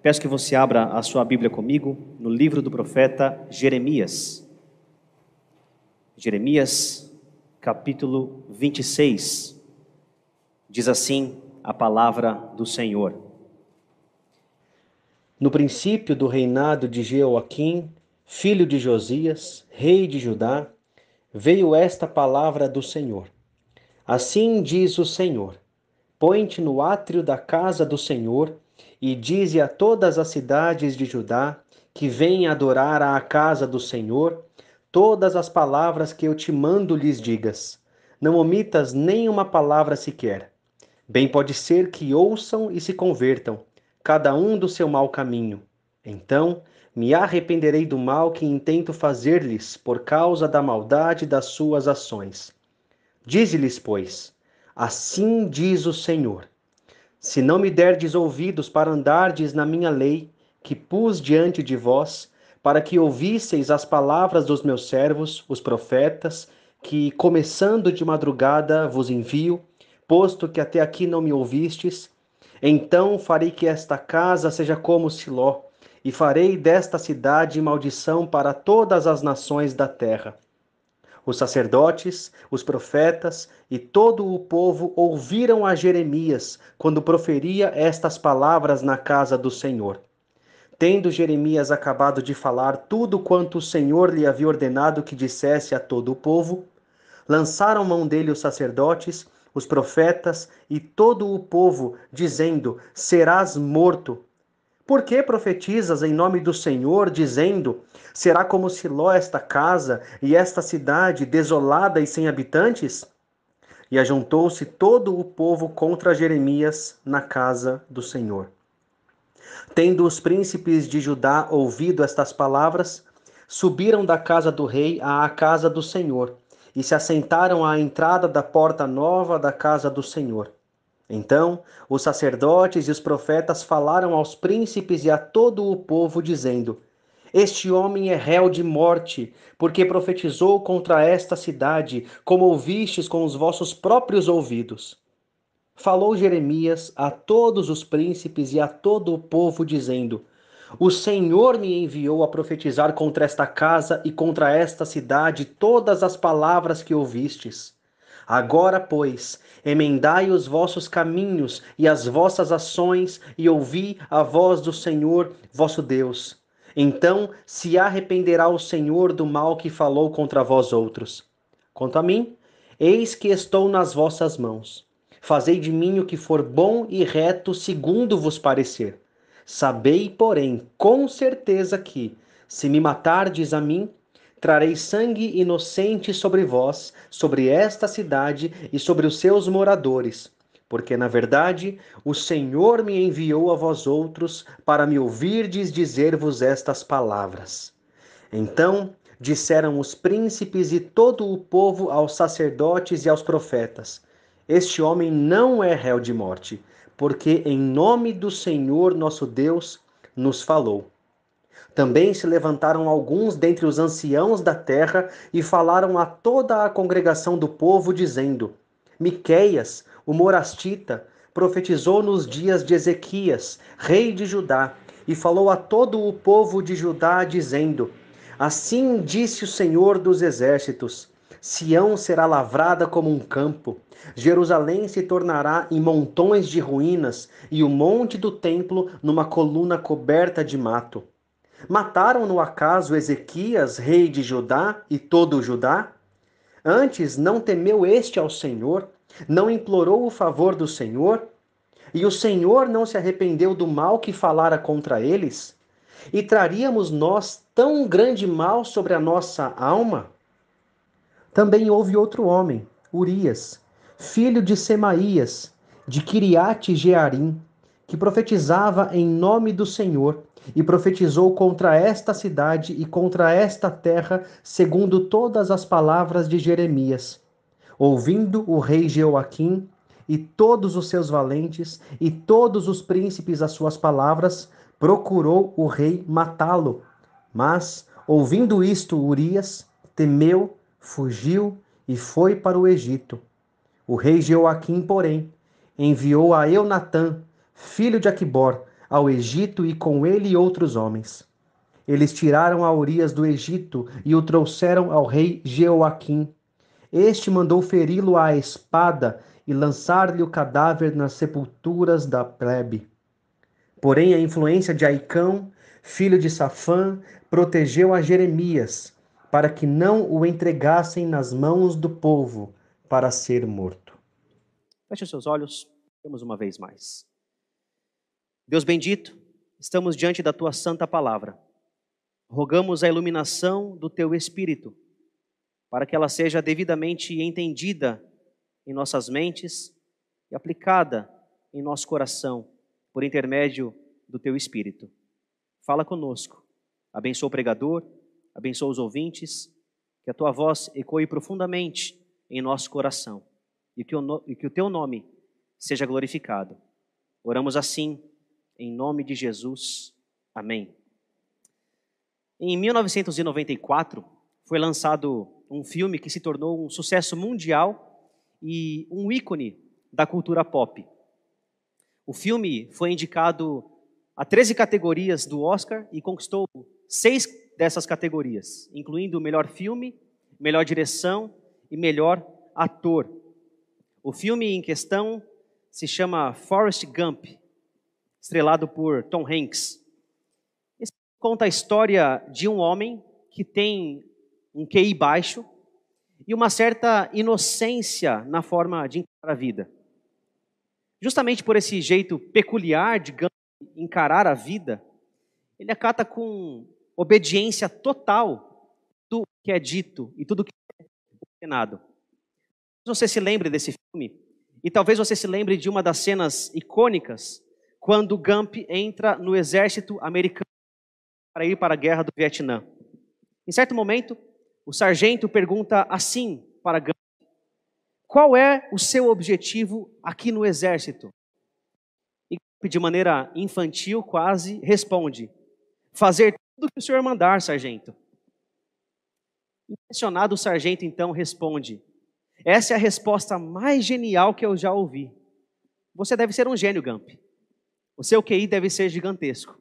Peço que você abra a sua Bíblia comigo no livro do profeta Jeremias. Jeremias, capítulo 26. Diz assim a palavra do Senhor. No princípio do reinado de Jeoaquim, filho de Josias, rei de Judá, veio esta palavra do Senhor. Assim diz o Senhor: Põe-te no átrio da casa do Senhor e dize a todas as cidades de Judá que venham adorar à casa do Senhor todas as palavras que eu te mando lhes digas. Não omitas nenhuma palavra sequer. Bem pode ser que ouçam e se convertam, cada um do seu mau caminho. Então me arrependerei do mal que intento fazer-lhes por causa da maldade das suas ações. Dize-lhes, pois, assim diz o Senhor: Se não me derdes ouvidos para andardes na minha lei, que pus diante de vós, para que ouvisseis as palavras dos meus servos, os profetas, que, começando de madrugada, vos envio, posto que até aqui não me ouvistes, então farei que esta casa seja como Siló, e farei desta cidade maldição para todas as nações da terra. Os sacerdotes, os profetas e todo o povo ouviram a Jeremias quando proferia estas palavras na casa do Senhor. Tendo Jeremias acabado de falar tudo quanto o Senhor lhe havia ordenado que dissesse a todo o povo, lançaram mão dele os sacerdotes, os profetas e todo o povo, dizendo: Serás morto. Por que profetizas em nome do Senhor, dizendo: Será como Siló esta casa e esta cidade desolada e sem habitantes? E ajuntou-se todo o povo contra Jeremias na casa do Senhor. Tendo os príncipes de Judá ouvido estas palavras, subiram da casa do rei à casa do Senhor e se assentaram à entrada da porta nova da casa do Senhor. Então os sacerdotes e os profetas falaram aos príncipes e a todo o povo, dizendo: Este homem é réu de morte, porque profetizou contra esta cidade, como ouvistes com os vossos próprios ouvidos falou Jeremias a todos os príncipes e a todo o povo, dizendo: O Senhor me enviou a profetizar contra esta casa e contra esta cidade todas as palavras que ouvistes. Agora, pois, emendai os vossos caminhos e as vossas ações, e ouvi a voz do Senhor vosso Deus. Então se arrependerá o Senhor do mal que falou contra vós outros. Quanto a mim, eis que estou nas vossas mãos. Fazei de mim o que for bom e reto, segundo vos parecer. Sabei, porém, com certeza que, se me matardes a mim, trarei sangue inocente sobre vós, sobre esta cidade e sobre os seus moradores. Porque, na verdade, o Senhor me enviou a vós outros para me ouvirdes dizer-vos estas palavras. Então disseram os príncipes e todo o povo aos sacerdotes e aos profetas: este homem não é réu de morte, porque em nome do Senhor nosso Deus nos falou. Também se levantaram alguns dentre os anciãos da terra e falaram a toda a congregação do povo, dizendo: Miqueias, o morastita, profetizou nos dias de Ezequias, rei de Judá, e falou a todo o povo de Judá, dizendo: Assim disse o Senhor dos exércitos: Sião será lavrada como um campo, Jerusalém se tornará em montões de ruínas, e o monte do templo numa coluna coberta de mato. Mataram no acaso Ezequias, rei de Judá, e todo o Judá? Antes não temeu este ao Senhor, não implorou o favor do Senhor? E o Senhor não se arrependeu do mal que falara contra eles? E traríamos nós tão grande mal sobre a nossa alma? Também houve outro homem, Urias, filho de Semaías, de Kiriate Jearim, que profetizava em nome do Senhor, e profetizou contra esta cidade e contra esta terra, segundo todas as palavras de Jeremias. Ouvindo o rei Jeoaquim e todos os seus valentes e todos os príncipes as suas palavras, procurou o rei matá-lo. Mas, ouvindo isto, Urias temeu fugiu e foi para o Egito. O rei Jeoaquim, porém, enviou a Eunatã, filho de Aquibor, ao Egito e com ele outros homens. Eles tiraram a Urias do Egito e o trouxeram ao rei Jeoaquim. Este mandou feri-lo à espada e lançar-lhe o cadáver nas sepulturas da plebe. Porém, a influência de Aicão, filho de Safã, protegeu a Jeremias, para que não o entregassem nas mãos do povo para ser morto. Feche os seus olhos, temos uma vez mais. Deus bendito, estamos diante da tua santa palavra. Rogamos a iluminação do teu espírito, para que ela seja devidamente entendida em nossas mentes e aplicada em nosso coração por intermédio do teu espírito. Fala conosco. Abençoa o pregador, abençoa os ouvintes, que a tua voz ecoe profundamente em nosso coração e que o, e que o teu nome seja glorificado. Oramos assim, em nome de Jesus. Amém. Em 1994, foi lançado um filme que se tornou um sucesso mundial e um ícone da cultura pop. O filme foi indicado a 13 categorias do Oscar e conquistou seis dessas categorias, incluindo melhor filme, melhor direção e melhor ator. O filme em questão se chama Forrest Gump, estrelado por Tom Hanks. Esse conta a história de um homem que tem um QI baixo e uma certa inocência na forma de encarar a vida. Justamente por esse jeito peculiar de encarar a vida, ele acata com obediência total do que é dito e tudo que é ordenado. Você se lembre desse filme e talvez você se lembre de uma das cenas icônicas quando Gump entra no exército americano para ir para a guerra do Vietnã. Em certo momento, o sargento pergunta assim para Gump: Qual é o seu objetivo aqui no exército? E de maneira infantil, quase, responde: Fazer tudo que o senhor mandar, sargento. Impressionado, o sargento então responde: Essa é a resposta mais genial que eu já ouvi. Você deve ser um gênio, Gump. O seu QI deve ser gigantesco.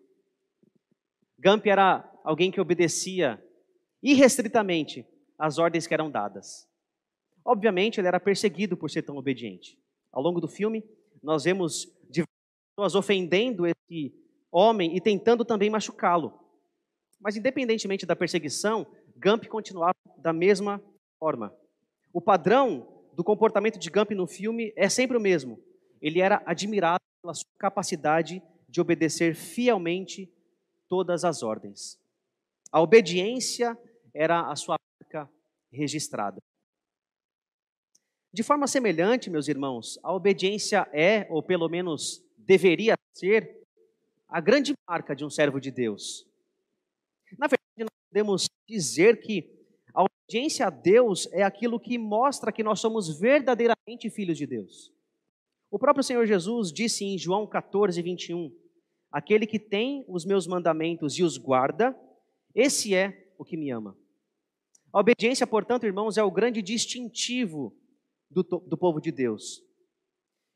Gump era alguém que obedecia irrestritamente às ordens que eram dadas. Obviamente, ele era perseguido por ser tão obediente. Ao longo do filme, nós vemos diversas pessoas ofendendo esse homem e tentando também machucá-lo. Mas, independentemente da perseguição, Gump continuava da mesma forma. O padrão do comportamento de Gump no filme é sempre o mesmo. Ele era admirado pela sua capacidade de obedecer fielmente todas as ordens. A obediência era a sua marca registrada. De forma semelhante, meus irmãos, a obediência é, ou pelo menos deveria ser, a grande marca de um servo de Deus. Na verdade, nós podemos dizer que a obediência a Deus é aquilo que mostra que nós somos verdadeiramente filhos de Deus. O próprio Senhor Jesus disse em João 14, 21: Aquele que tem os meus mandamentos e os guarda, esse é o que me ama. A obediência, portanto, irmãos, é o grande distintivo do, do povo de Deus.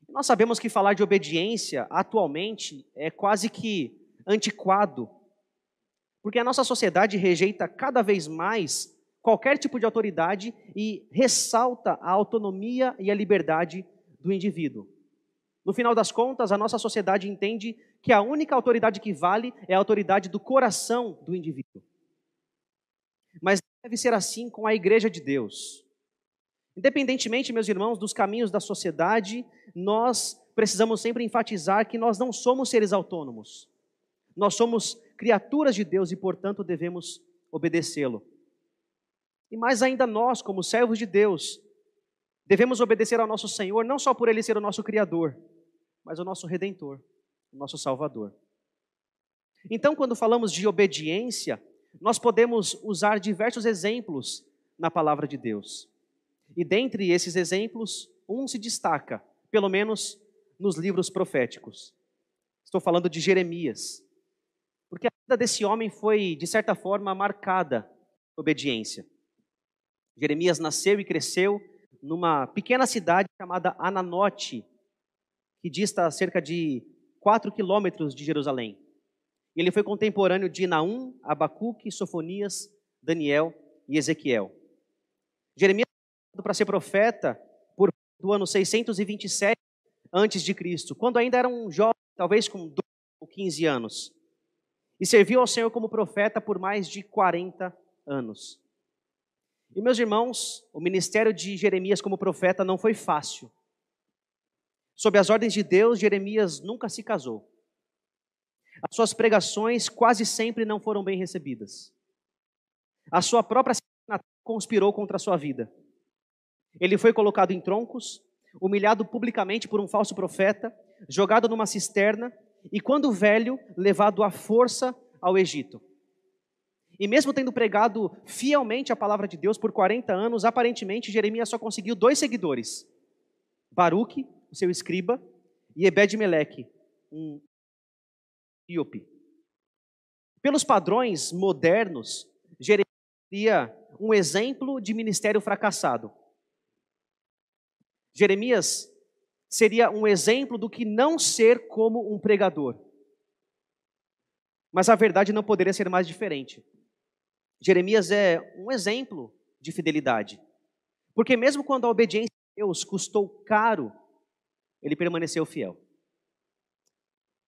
Nós sabemos que falar de obediência atualmente é quase que antiquado, porque a nossa sociedade rejeita cada vez mais qualquer tipo de autoridade e ressalta a autonomia e a liberdade do indivíduo. No final das contas, a nossa sociedade entende que a única autoridade que vale é a autoridade do coração do indivíduo. Mas deve ser assim com a igreja de Deus. Independentemente, meus irmãos, dos caminhos da sociedade, nós precisamos sempre enfatizar que nós não somos seres autônomos. Nós somos criaturas de Deus e, portanto, devemos obedecê-lo. E mais ainda nós, como servos de Deus, devemos obedecer ao nosso Senhor, não só por ele ser o nosso Criador, mas o nosso Redentor, o nosso Salvador. Então, quando falamos de obediência, nós podemos usar diversos exemplos na palavra de Deus. E dentre esses exemplos, um se destaca, pelo menos nos livros proféticos. Estou falando de Jeremias. Porque a vida desse homem foi, de certa forma, marcada obediência. Jeremias nasceu e cresceu numa pequena cidade chamada Ananote, que dista cerca de 4 quilômetros de Jerusalém. Ele foi contemporâneo de Naum, Abacuque, Sofonias, Daniel e Ezequiel. Jeremias para ser profeta por do ano 627 antes de Cristo, quando ainda era um jovem, talvez com 12 ou 15 anos. E serviu ao Senhor como profeta por mais de 40 anos. E meus irmãos, o ministério de Jeremias como profeta não foi fácil. Sob as ordens de Deus, Jeremias nunca se casou. As suas pregações quase sempre não foram bem recebidas. A sua própria conspirou contra a sua vida. Ele foi colocado em troncos, humilhado publicamente por um falso profeta, jogado numa cisterna e, quando velho, levado à força ao Egito. E mesmo tendo pregado fielmente a palavra de Deus por 40 anos, aparentemente Jeremias só conseguiu dois seguidores: Baruque, o seu escriba, e Ebed-Meleque, um íope. Pelos padrões modernos, Jeremias seria um exemplo de ministério fracassado. Jeremias seria um exemplo do que não ser como um pregador. Mas a verdade não poderia ser mais diferente. Jeremias é um exemplo de fidelidade. Porque mesmo quando a obediência a Deus custou caro, ele permaneceu fiel.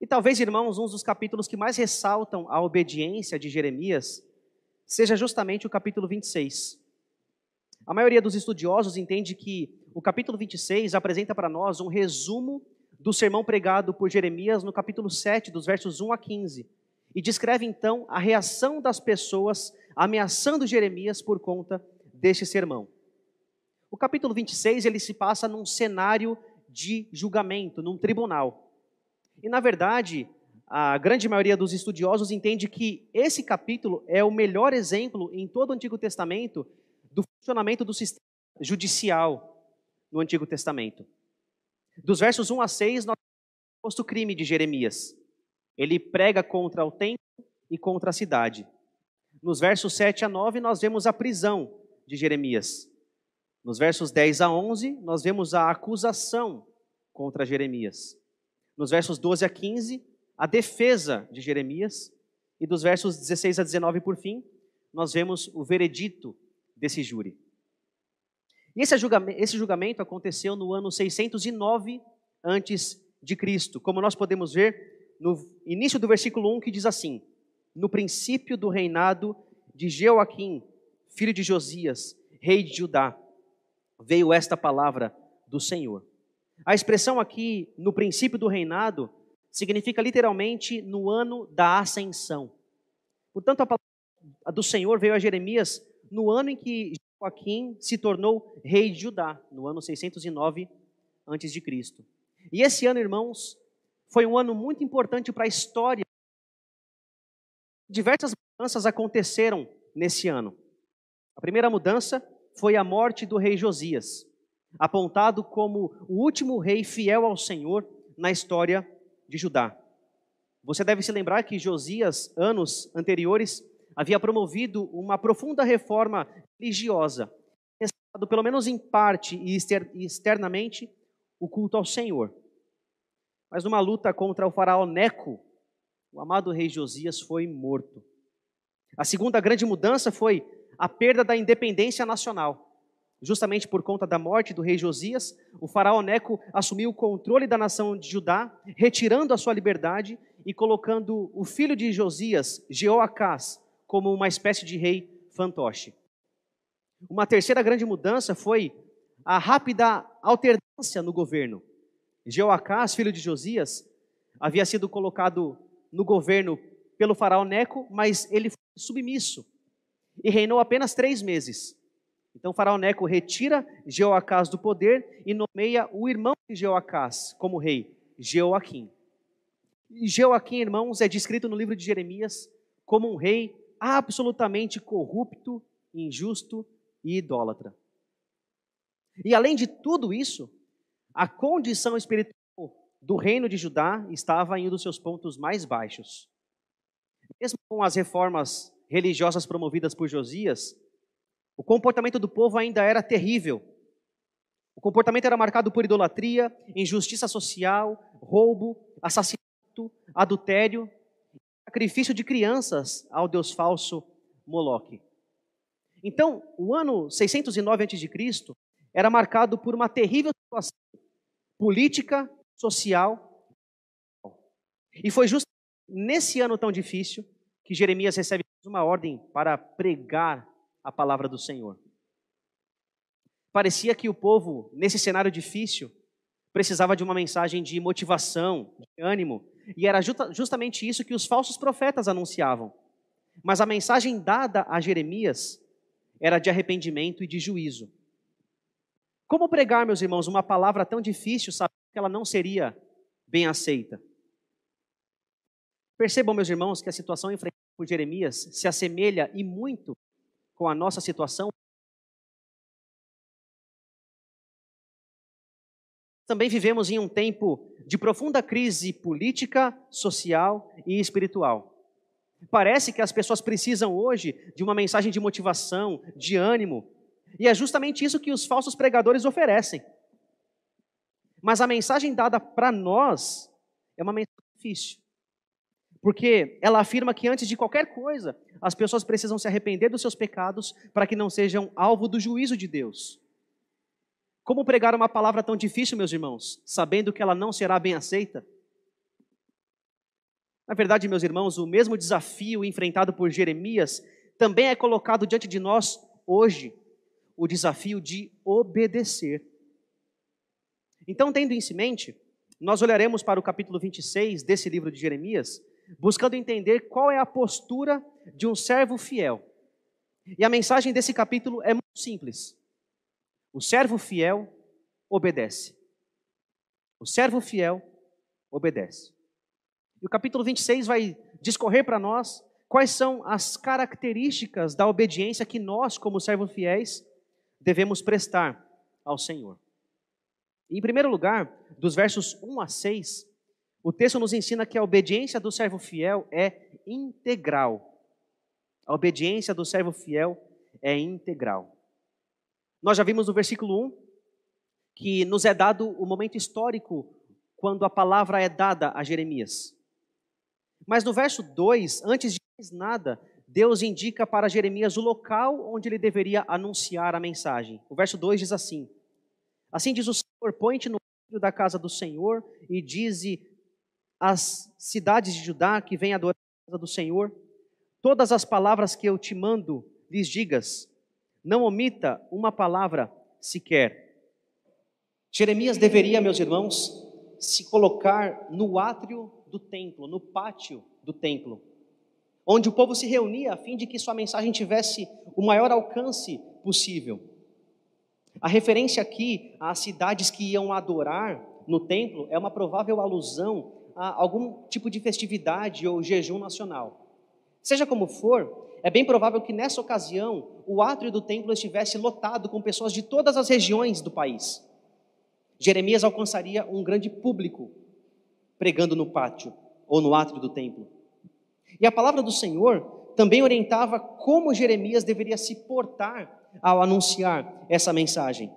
E talvez, irmãos, um dos capítulos que mais ressaltam a obediência de Jeremias seja justamente o capítulo 26. A maioria dos estudiosos entende que o capítulo 26 apresenta para nós um resumo do sermão pregado por Jeremias no capítulo 7, dos versos 1 a 15, e descreve então a reação das pessoas ameaçando Jeremias por conta deste sermão. O capítulo 26 ele se passa num cenário de julgamento, num tribunal. E na verdade, a grande maioria dos estudiosos entende que esse capítulo é o melhor exemplo em todo o Antigo Testamento do funcionamento do sistema judicial no Antigo Testamento. Dos versos 1 a 6, nós temos o crime de Jeremias. Ele prega contra o templo e contra a cidade. Nos versos 7 a 9, nós vemos a prisão de Jeremias. Nos versos 10 a 11, nós vemos a acusação contra Jeremias. Nos versos 12 a 15, a defesa de Jeremias. E dos versos 16 a 19, por fim, nós vemos o veredito desse júri. E esse julgamento, esse julgamento aconteceu no ano 609 antes de Cristo, como nós podemos ver no início do versículo 1 que diz assim: No princípio do reinado de Jeoaquim, filho de Josias, rei de Judá, veio esta palavra do Senhor. A expressão aqui, no princípio do reinado, significa literalmente no ano da ascensão. Portanto, a palavra do Senhor veio a Jeremias no ano em que Joaquim se tornou rei de Judá, no ano 609 a.C. E esse ano, irmãos, foi um ano muito importante para a história. Diversas mudanças aconteceram nesse ano. A primeira mudança foi a morte do rei Josias, apontado como o último rei fiel ao Senhor na história de Judá. Você deve se lembrar que Josias, anos anteriores, havia promovido uma profunda reforma religiosa, restaurado pelo menos em parte e externamente o culto ao Senhor. Mas numa luta contra o faraó Neco, o amado rei Josias foi morto. A segunda grande mudança foi a perda da independência nacional. Justamente por conta da morte do rei Josias, o faraó Neco assumiu o controle da nação de Judá, retirando a sua liberdade e colocando o filho de Josias, Jeoacás, como uma espécie de rei fantoche. Uma terceira grande mudança foi a rápida alternância no governo. Jeoacás, filho de Josias, havia sido colocado no governo pelo faraó Neco, mas ele foi submisso e reinou apenas três meses. Então faraó Neco retira Jeoacás do poder e nomeia o irmão de Jeoacás como rei, Jeoaquim. E Jeoaquim, irmãos, é descrito no livro de Jeremias como um rei absolutamente corrupto, injusto e idólatra. E além de tudo isso, a condição espiritual do reino de Judá estava em um dos seus pontos mais baixos. Mesmo com as reformas religiosas promovidas por Josias, o comportamento do povo ainda era terrível. O comportamento era marcado por idolatria, injustiça social, roubo, assassinato adultério, sacrifício de crianças ao deus falso Moloque. Então, o ano 609 a.C. era marcado por uma terrível situação política, social. E foi justo nesse ano tão difícil que Jeremias recebe uma ordem para pregar a palavra do Senhor. Parecia que o povo, nesse cenário difícil, precisava de uma mensagem de motivação, de ânimo, e era justamente isso que os falsos profetas anunciavam. Mas a mensagem dada a Jeremias era de arrependimento e de juízo. Como pregar, meus irmãos, uma palavra tão difícil, sabendo que ela não seria bem aceita? Percebam, meus irmãos, que a situação enfrentada por Jeremias se assemelha e muito com a nossa situação. Também vivemos em um tempo de profunda crise política, social e espiritual. Parece que as pessoas precisam hoje de uma mensagem de motivação, de ânimo, e é justamente isso que os falsos pregadores oferecem. Mas a mensagem dada para nós é uma mensagem difícil. Porque ela afirma que antes de qualquer coisa, as pessoas precisam se arrepender dos seus pecados para que não sejam alvo do juízo de Deus. Como pregar uma palavra tão difícil, meus irmãos, sabendo que ela não será bem aceita? Na verdade, meus irmãos, o mesmo desafio enfrentado por Jeremias também é colocado diante de nós hoje o desafio de obedecer. Então, tendo isso em mente, nós olharemos para o capítulo 26 desse livro de Jeremias, buscando entender qual é a postura de um servo fiel. E a mensagem desse capítulo é muito simples. O servo fiel obedece. O servo fiel obedece. E o capítulo 26 vai discorrer para nós quais são as características da obediência que nós, como servos fiéis, devemos prestar ao Senhor. Em primeiro lugar, dos versos 1 a 6, o texto nos ensina que a obediência do servo fiel é integral. A obediência do servo fiel é integral. Nós já vimos no versículo 1 que nos é dado o momento histórico quando a palavra é dada a Jeremias. Mas no verso 2, antes de mais nada, Deus indica para Jeremias o local onde ele deveria anunciar a mensagem. O verso 2 diz assim: Assim diz o Senhor: Põe-te no da casa do Senhor e dize às cidades de Judá que vêm adorar a casa do Senhor, todas as palavras que eu te mando, lhes digas, não omita uma palavra sequer. Jeremias deveria, meus irmãos, se colocar no átrio do templo, no pátio do templo, onde o povo se reunia a fim de que sua mensagem tivesse o maior alcance possível. A referência aqui às cidades que iam adorar no templo é uma provável alusão a algum tipo de festividade ou jejum nacional. Seja como for, é bem provável que nessa ocasião o átrio do templo estivesse lotado com pessoas de todas as regiões do país. Jeremias alcançaria um grande público pregando no pátio ou no átrio do templo. E a palavra do Senhor também orientava como Jeremias deveria se portar ao anunciar essa mensagem.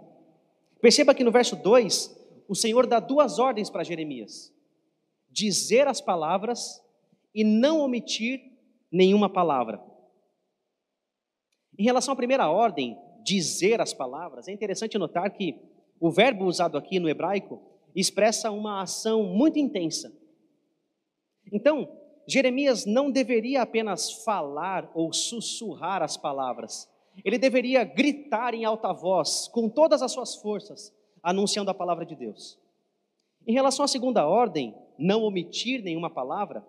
Perceba que no verso 2, o Senhor dá duas ordens para Jeremias: dizer as palavras e não omitir nenhuma palavra. Em relação à primeira ordem, dizer as palavras, é interessante notar que o verbo usado aqui no hebraico expressa uma ação muito intensa. Então, Jeremias não deveria apenas falar ou sussurrar as palavras, ele deveria gritar em alta voz, com todas as suas forças, anunciando a palavra de Deus. Em relação à segunda ordem, não omitir nenhuma palavra,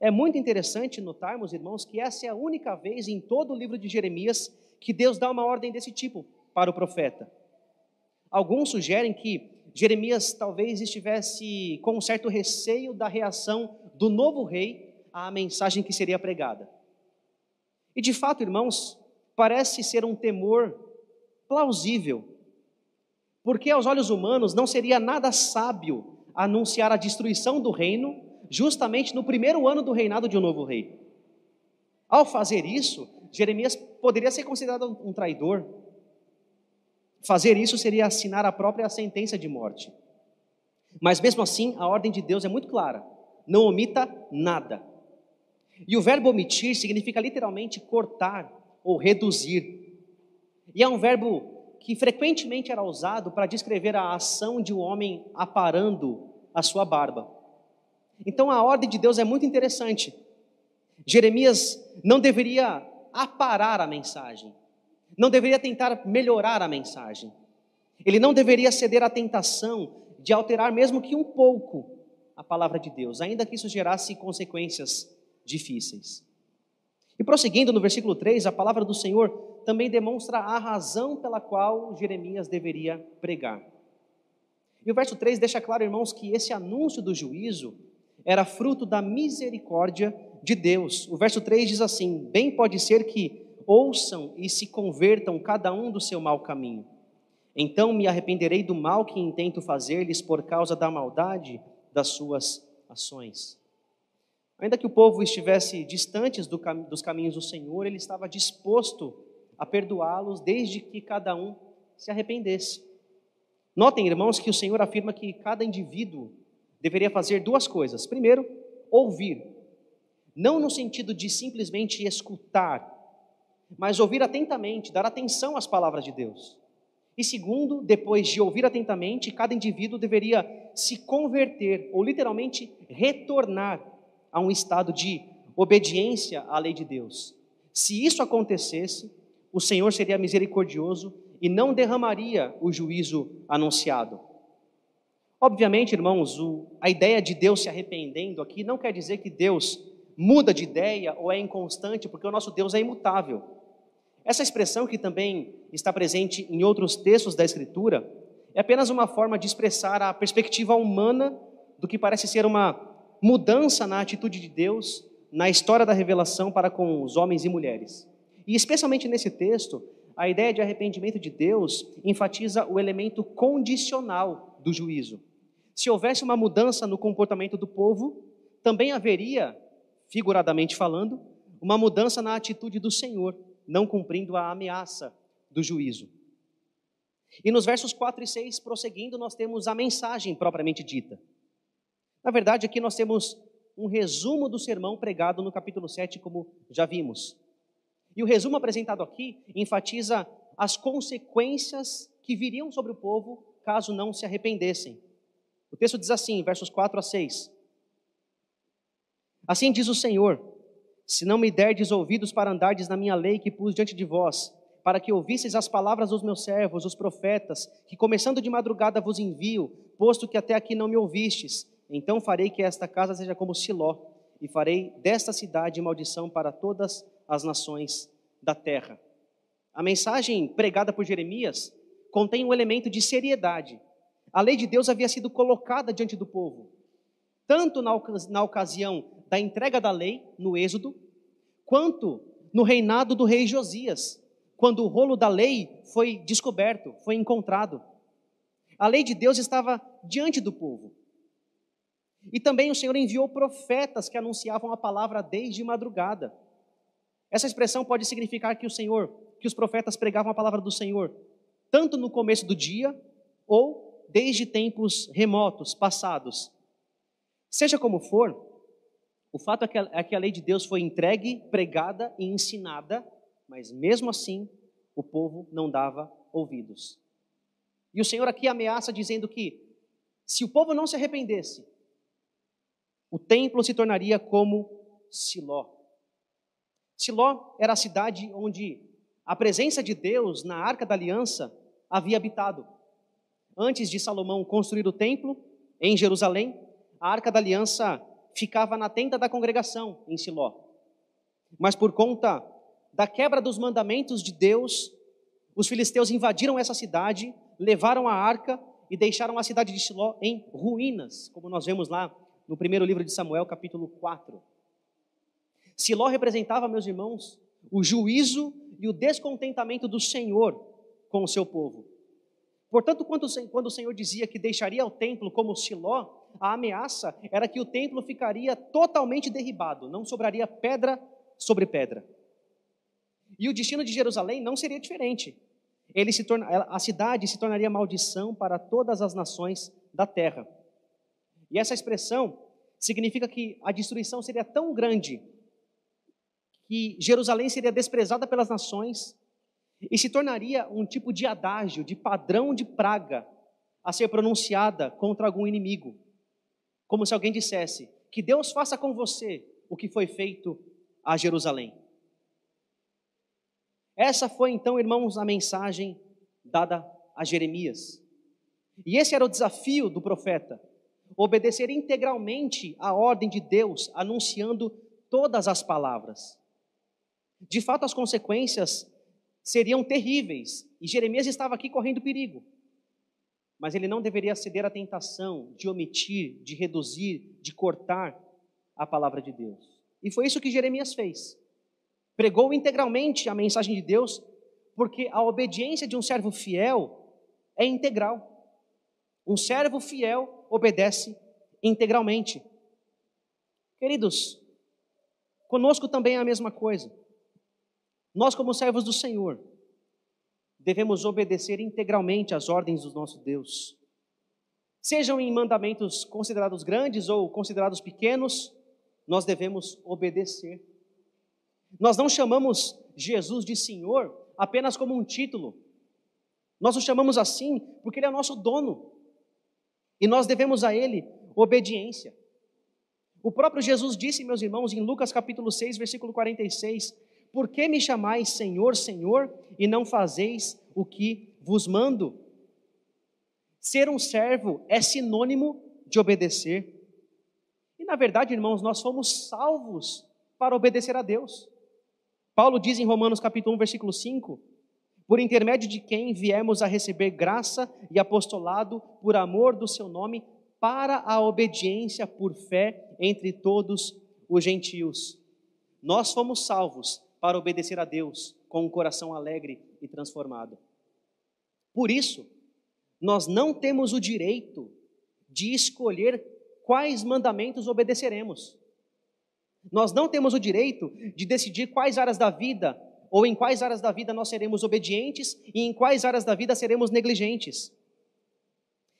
é muito interessante notarmos, irmãos, que essa é a única vez em todo o livro de Jeremias que Deus dá uma ordem desse tipo para o profeta. Alguns sugerem que Jeremias talvez estivesse com um certo receio da reação do novo rei à mensagem que seria pregada. E de fato, irmãos, parece ser um temor plausível, porque aos olhos humanos não seria nada sábio anunciar a destruição do reino justamente no primeiro ano do reinado de um novo rei. Ao fazer isso, Jeremias poderia ser considerado um traidor, Fazer isso seria assinar a própria sentença de morte. Mas mesmo assim, a ordem de Deus é muito clara: não omita nada. E o verbo omitir significa literalmente cortar ou reduzir. E é um verbo que frequentemente era usado para descrever a ação de um homem aparando a sua barba. Então a ordem de Deus é muito interessante. Jeremias não deveria aparar a mensagem, não deveria tentar melhorar a mensagem, ele não deveria ceder à tentação de alterar, mesmo que um pouco, a palavra de Deus, ainda que isso gerasse consequências difíceis. E prosseguindo no versículo 3, a palavra do Senhor também demonstra a razão pela qual Jeremias deveria pregar. E o verso 3 deixa claro, irmãos, que esse anúncio do juízo era fruto da misericórdia de Deus. O verso 3 diz assim: Bem pode ser que ouçam e se convertam cada um do seu mau caminho. Então me arrependerei do mal que intento fazer-lhes por causa da maldade das suas ações. Ainda que o povo estivesse distantes do cam dos caminhos do Senhor, ele estava disposto a perdoá-los desde que cada um se arrependesse. Notem, irmãos, que o Senhor afirma que cada indivíduo deveria fazer duas coisas. Primeiro, ouvir. Não no sentido de simplesmente escutar, mas ouvir atentamente, dar atenção às palavras de Deus. E segundo, depois de ouvir atentamente, cada indivíduo deveria se converter, ou literalmente retornar a um estado de obediência à lei de Deus. Se isso acontecesse, o Senhor seria misericordioso e não derramaria o juízo anunciado. Obviamente, irmãos, a ideia de Deus se arrependendo aqui não quer dizer que Deus muda de ideia ou é inconstante, porque o nosso Deus é imutável. Essa expressão, que também está presente em outros textos da Escritura, é apenas uma forma de expressar a perspectiva humana do que parece ser uma mudança na atitude de Deus na história da revelação para com os homens e mulheres. E especialmente nesse texto, a ideia de arrependimento de Deus enfatiza o elemento condicional do juízo. Se houvesse uma mudança no comportamento do povo, também haveria, figuradamente falando, uma mudança na atitude do Senhor, não cumprindo a ameaça do juízo. E nos versos 4 e 6, prosseguindo, nós temos a mensagem propriamente dita. Na verdade, aqui nós temos um resumo do sermão pregado no capítulo 7, como já vimos. E o resumo apresentado aqui enfatiza as consequências que viriam sobre o povo caso não se arrependessem. O texto diz assim, versos 4 a 6. Assim diz o Senhor: Se não me derdes ouvidos para andardes na minha lei que pus diante de vós, para que ouvisseis as palavras dos meus servos, os profetas, que começando de madrugada vos envio, posto que até aqui não me ouvistes, então farei que esta casa seja como Siló, e farei desta cidade maldição para todas as nações da terra. A mensagem pregada por Jeremias contém um elemento de seriedade a lei de Deus havia sido colocada diante do povo, tanto na, na ocasião da entrega da lei, no Êxodo, quanto no reinado do rei Josias, quando o rolo da lei foi descoberto, foi encontrado. A lei de Deus estava diante do povo. E também o Senhor enviou profetas que anunciavam a palavra desde madrugada. Essa expressão pode significar que o Senhor, que os profetas pregavam a palavra do Senhor, tanto no começo do dia ou desde tempos remotos, passados. Seja como for, o fato é que, a, é que a lei de Deus foi entregue, pregada e ensinada, mas mesmo assim o povo não dava ouvidos. E o Senhor aqui ameaça dizendo que se o povo não se arrependesse, o templo se tornaria como Siló. Siló era a cidade onde a presença de Deus na arca da aliança havia habitado. Antes de Salomão construir o templo em Jerusalém, a arca da aliança ficava na tenda da congregação em Siló. Mas por conta da quebra dos mandamentos de Deus, os filisteus invadiram essa cidade, levaram a arca e deixaram a cidade de Siló em ruínas, como nós vemos lá no primeiro livro de Samuel, capítulo 4. Siló representava, meus irmãos, o juízo e o descontentamento do Senhor com o seu povo. Portanto, quando o Senhor dizia que deixaria o templo como Siló, a ameaça era que o templo ficaria totalmente derribado, não sobraria pedra sobre pedra. E o destino de Jerusalém não seria diferente. Ele se torna, a cidade se tornaria maldição para todas as nações da terra. E essa expressão significa que a destruição seria tão grande que Jerusalém seria desprezada pelas nações e se tornaria um tipo de adágio, de padrão de praga a ser pronunciada contra algum inimigo. Como se alguém dissesse: Que Deus faça com você o que foi feito a Jerusalém. Essa foi então, irmãos, a mensagem dada a Jeremias. E esse era o desafio do profeta obedecer integralmente à ordem de Deus, anunciando todas as palavras. De fato, as consequências seriam terríveis, e Jeremias estava aqui correndo perigo. Mas ele não deveria ceder à tentação de omitir, de reduzir, de cortar a palavra de Deus. E foi isso que Jeremias fez. Pregou integralmente a mensagem de Deus, porque a obediência de um servo fiel é integral. Um servo fiel obedece integralmente. Queridos, conosco também é a mesma coisa. Nós, como servos do Senhor, devemos obedecer integralmente às ordens do nosso Deus. Sejam em mandamentos considerados grandes ou considerados pequenos, nós devemos obedecer. Nós não chamamos Jesus de Senhor apenas como um título. Nós o chamamos assim porque Ele é nosso dono. E nós devemos a Ele obediência. O próprio Jesus disse, meus irmãos, em Lucas capítulo 6, versículo 46, Por que me chamais Senhor, Senhor, e não fazeis o que vos mando? Ser um servo é sinônimo de obedecer. E na verdade, irmãos, nós fomos salvos para obedecer a Deus. Paulo diz em Romanos capítulo 1, versículo 5, por intermédio de quem viemos a receber graça e apostolado por amor do seu nome, para a obediência por fé entre todos os gentios. Nós fomos salvos para obedecer a Deus com um coração alegre e transformado. Por isso, nós não temos o direito de escolher quais mandamentos obedeceremos. Nós não temos o direito de decidir quais áreas da vida ou em quais áreas da vida nós seremos obedientes e em quais áreas da vida seremos negligentes.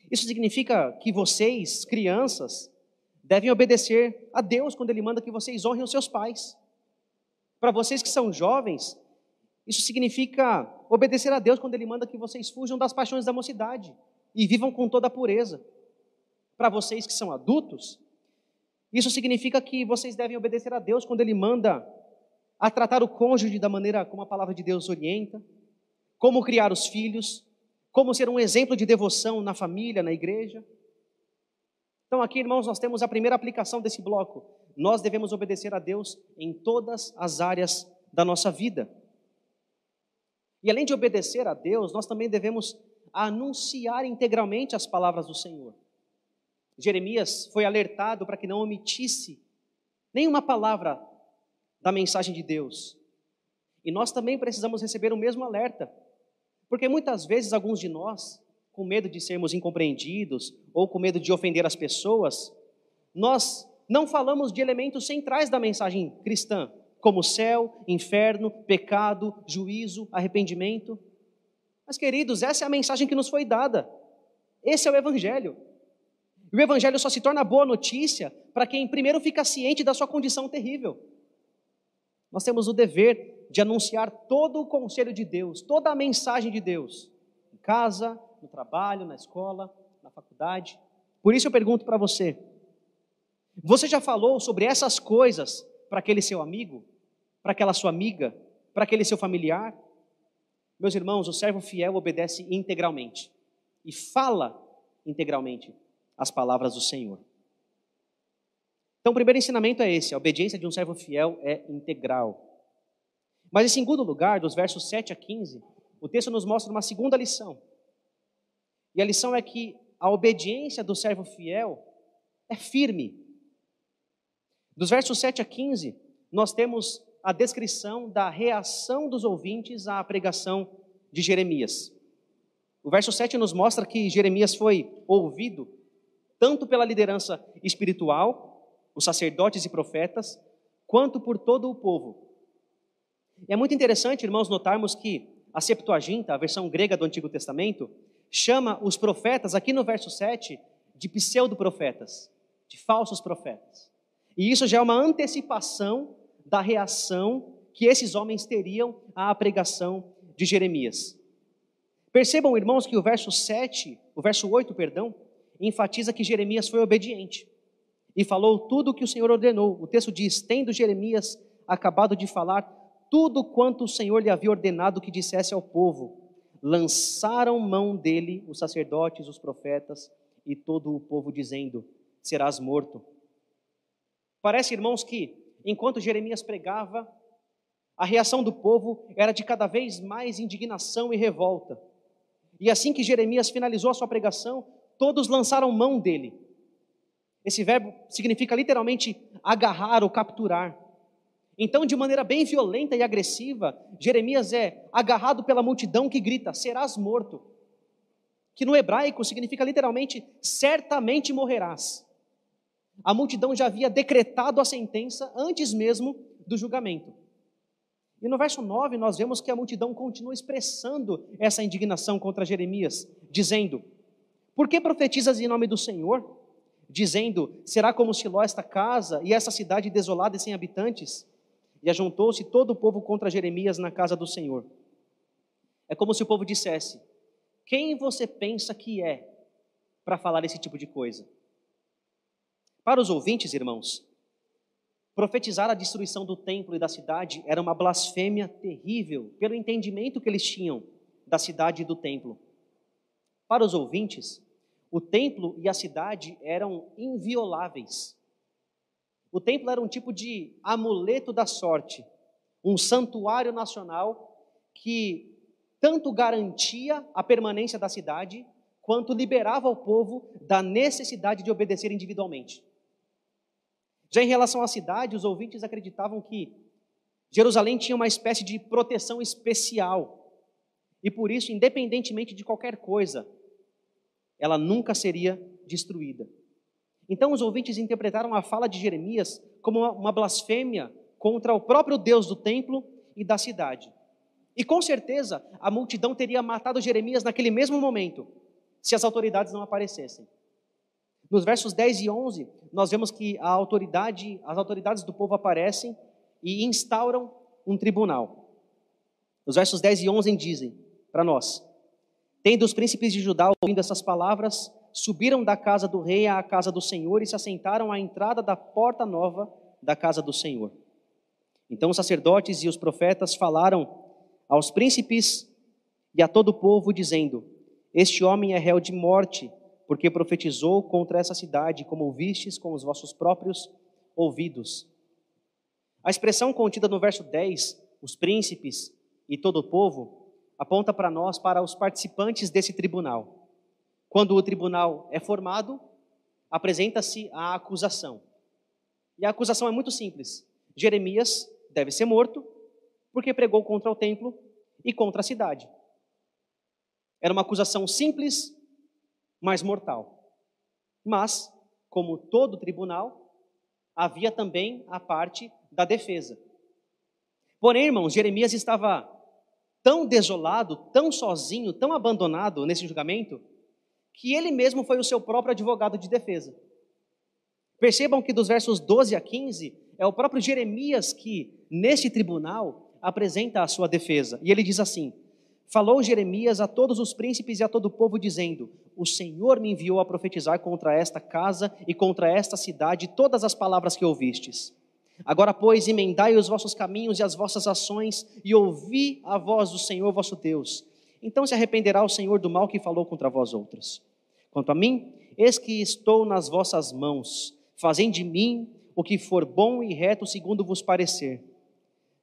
Isso significa que vocês, crianças, devem obedecer a Deus quando Ele manda que vocês honrem os seus pais. Para vocês que são jovens, isso significa obedecer a Deus quando Ele manda que vocês fujam das paixões da mocidade e vivam com toda a pureza. Para vocês que são adultos, isso significa que vocês devem obedecer a Deus quando Ele manda a tratar o cônjuge da maneira como a palavra de Deus orienta, como criar os filhos, como ser um exemplo de devoção na família, na igreja. Então, aqui, irmãos, nós temos a primeira aplicação desse bloco. Nós devemos obedecer a Deus em todas as áreas da nossa vida. E além de obedecer a Deus, nós também devemos anunciar integralmente as palavras do Senhor. Jeremias foi alertado para que não omitisse nenhuma palavra da mensagem de Deus. E nós também precisamos receber o mesmo alerta, porque muitas vezes alguns de nós, com medo de sermos incompreendidos ou com medo de ofender as pessoas, nós não falamos de elementos centrais da mensagem cristã, como céu, inferno, pecado, juízo, arrependimento. Mas, queridos, essa é a mensagem que nos foi dada. Esse é o Evangelho. E o Evangelho só se torna boa notícia para quem primeiro fica ciente da sua condição terrível. Nós temos o dever de anunciar todo o conselho de Deus, toda a mensagem de Deus, em casa, no trabalho, na escola, na faculdade. Por isso eu pergunto para você: você já falou sobre essas coisas para aquele seu amigo, para aquela sua amiga, para aquele seu familiar? Meus irmãos, o servo fiel obedece integralmente e fala integralmente as palavras do Senhor. Então, o primeiro ensinamento é esse: a obediência de um servo fiel é integral. Mas, em segundo lugar, dos versos 7 a 15, o texto nos mostra uma segunda lição. E a lição é que a obediência do servo fiel é firme. Dos versos 7 a 15, nós temos a descrição da reação dos ouvintes à pregação de Jeremias. O verso 7 nos mostra que Jeremias foi ouvido tanto pela liderança espiritual os sacerdotes e profetas, quanto por todo o povo. E é muito interessante, irmãos, notarmos que a Septuaginta, a versão grega do Antigo Testamento, chama os profetas, aqui no verso 7, de pseudo-profetas. de falsos profetas. E isso já é uma antecipação da reação que esses homens teriam à pregação de Jeremias. Percebam, irmãos, que o verso 7, o verso 8, perdão, enfatiza que Jeremias foi obediente e falou tudo o que o Senhor ordenou. O texto diz: Tendo Jeremias acabado de falar tudo quanto o Senhor lhe havia ordenado que dissesse ao povo, lançaram mão dele os sacerdotes, os profetas e todo o povo, dizendo: Serás morto. Parece, irmãos, que enquanto Jeremias pregava, a reação do povo era de cada vez mais indignação e revolta. E assim que Jeremias finalizou a sua pregação, todos lançaram mão dele. Esse verbo significa literalmente agarrar ou capturar. Então, de maneira bem violenta e agressiva, Jeremias é agarrado pela multidão que grita: Serás morto. Que no hebraico significa literalmente: certamente morrerás. A multidão já havia decretado a sentença antes mesmo do julgamento. E no verso 9 nós vemos que a multidão continua expressando essa indignação contra Jeremias, dizendo: Por que profetizas em nome do Senhor? Dizendo: Será como Siló esta casa e essa cidade desolada e sem habitantes? E ajuntou-se todo o povo contra Jeremias na casa do Senhor. É como se o povo dissesse: Quem você pensa que é para falar esse tipo de coisa? Para os ouvintes, irmãos, profetizar a destruição do templo e da cidade era uma blasfêmia terrível, pelo entendimento que eles tinham da cidade e do templo. Para os ouvintes, o templo e a cidade eram invioláveis. O templo era um tipo de amuleto da sorte, um santuário nacional que tanto garantia a permanência da cidade, quanto liberava o povo da necessidade de obedecer individualmente. Já em relação à cidade, os ouvintes acreditavam que Jerusalém tinha uma espécie de proteção especial. E por isso, independentemente de qualquer coisa, ela nunca seria destruída. Então, os ouvintes interpretaram a fala de Jeremias como uma blasfêmia contra o próprio Deus do templo e da cidade. E com certeza, a multidão teria matado Jeremias naquele mesmo momento, se as autoridades não aparecessem. Nos versos 10 e 11, nós vemos que a autoridade, as autoridades do povo aparecem e instauram um tribunal. Os versos 10 e 11 dizem para nós: Tendo os príncipes de Judá ouvindo essas palavras, subiram da casa do rei à casa do Senhor e se assentaram à entrada da porta nova da casa do Senhor. Então os sacerdotes e os profetas falaram aos príncipes e a todo o povo, dizendo: Este homem é réu de morte porque profetizou contra essa cidade, como ouvistes com os vossos próprios ouvidos. A expressão contida no verso 10, os príncipes e todo o povo, aponta para nós, para os participantes desse tribunal. Quando o tribunal é formado, apresenta-se a acusação. E a acusação é muito simples. Jeremias deve ser morto porque pregou contra o templo e contra a cidade. Era uma acusação simples mais mortal. Mas, como todo tribunal, havia também a parte da defesa. Porém, irmãos, Jeremias estava tão desolado, tão sozinho, tão abandonado nesse julgamento, que ele mesmo foi o seu próprio advogado de defesa. Percebam que dos versos 12 a 15, é o próprio Jeremias que, nesse tribunal, apresenta a sua defesa. E ele diz assim: Falou Jeremias a todos os príncipes e a todo o povo, dizendo: O Senhor me enviou a profetizar contra esta casa e contra esta cidade todas as palavras que ouvistes. Agora, pois, emendai os vossos caminhos e as vossas ações, e ouvi a voz do Senhor vosso Deus. Então se arrependerá o Senhor do mal que falou contra vós outros. Quanto a mim, eis que estou nas vossas mãos, fazem de mim o que for bom e reto segundo vos parecer.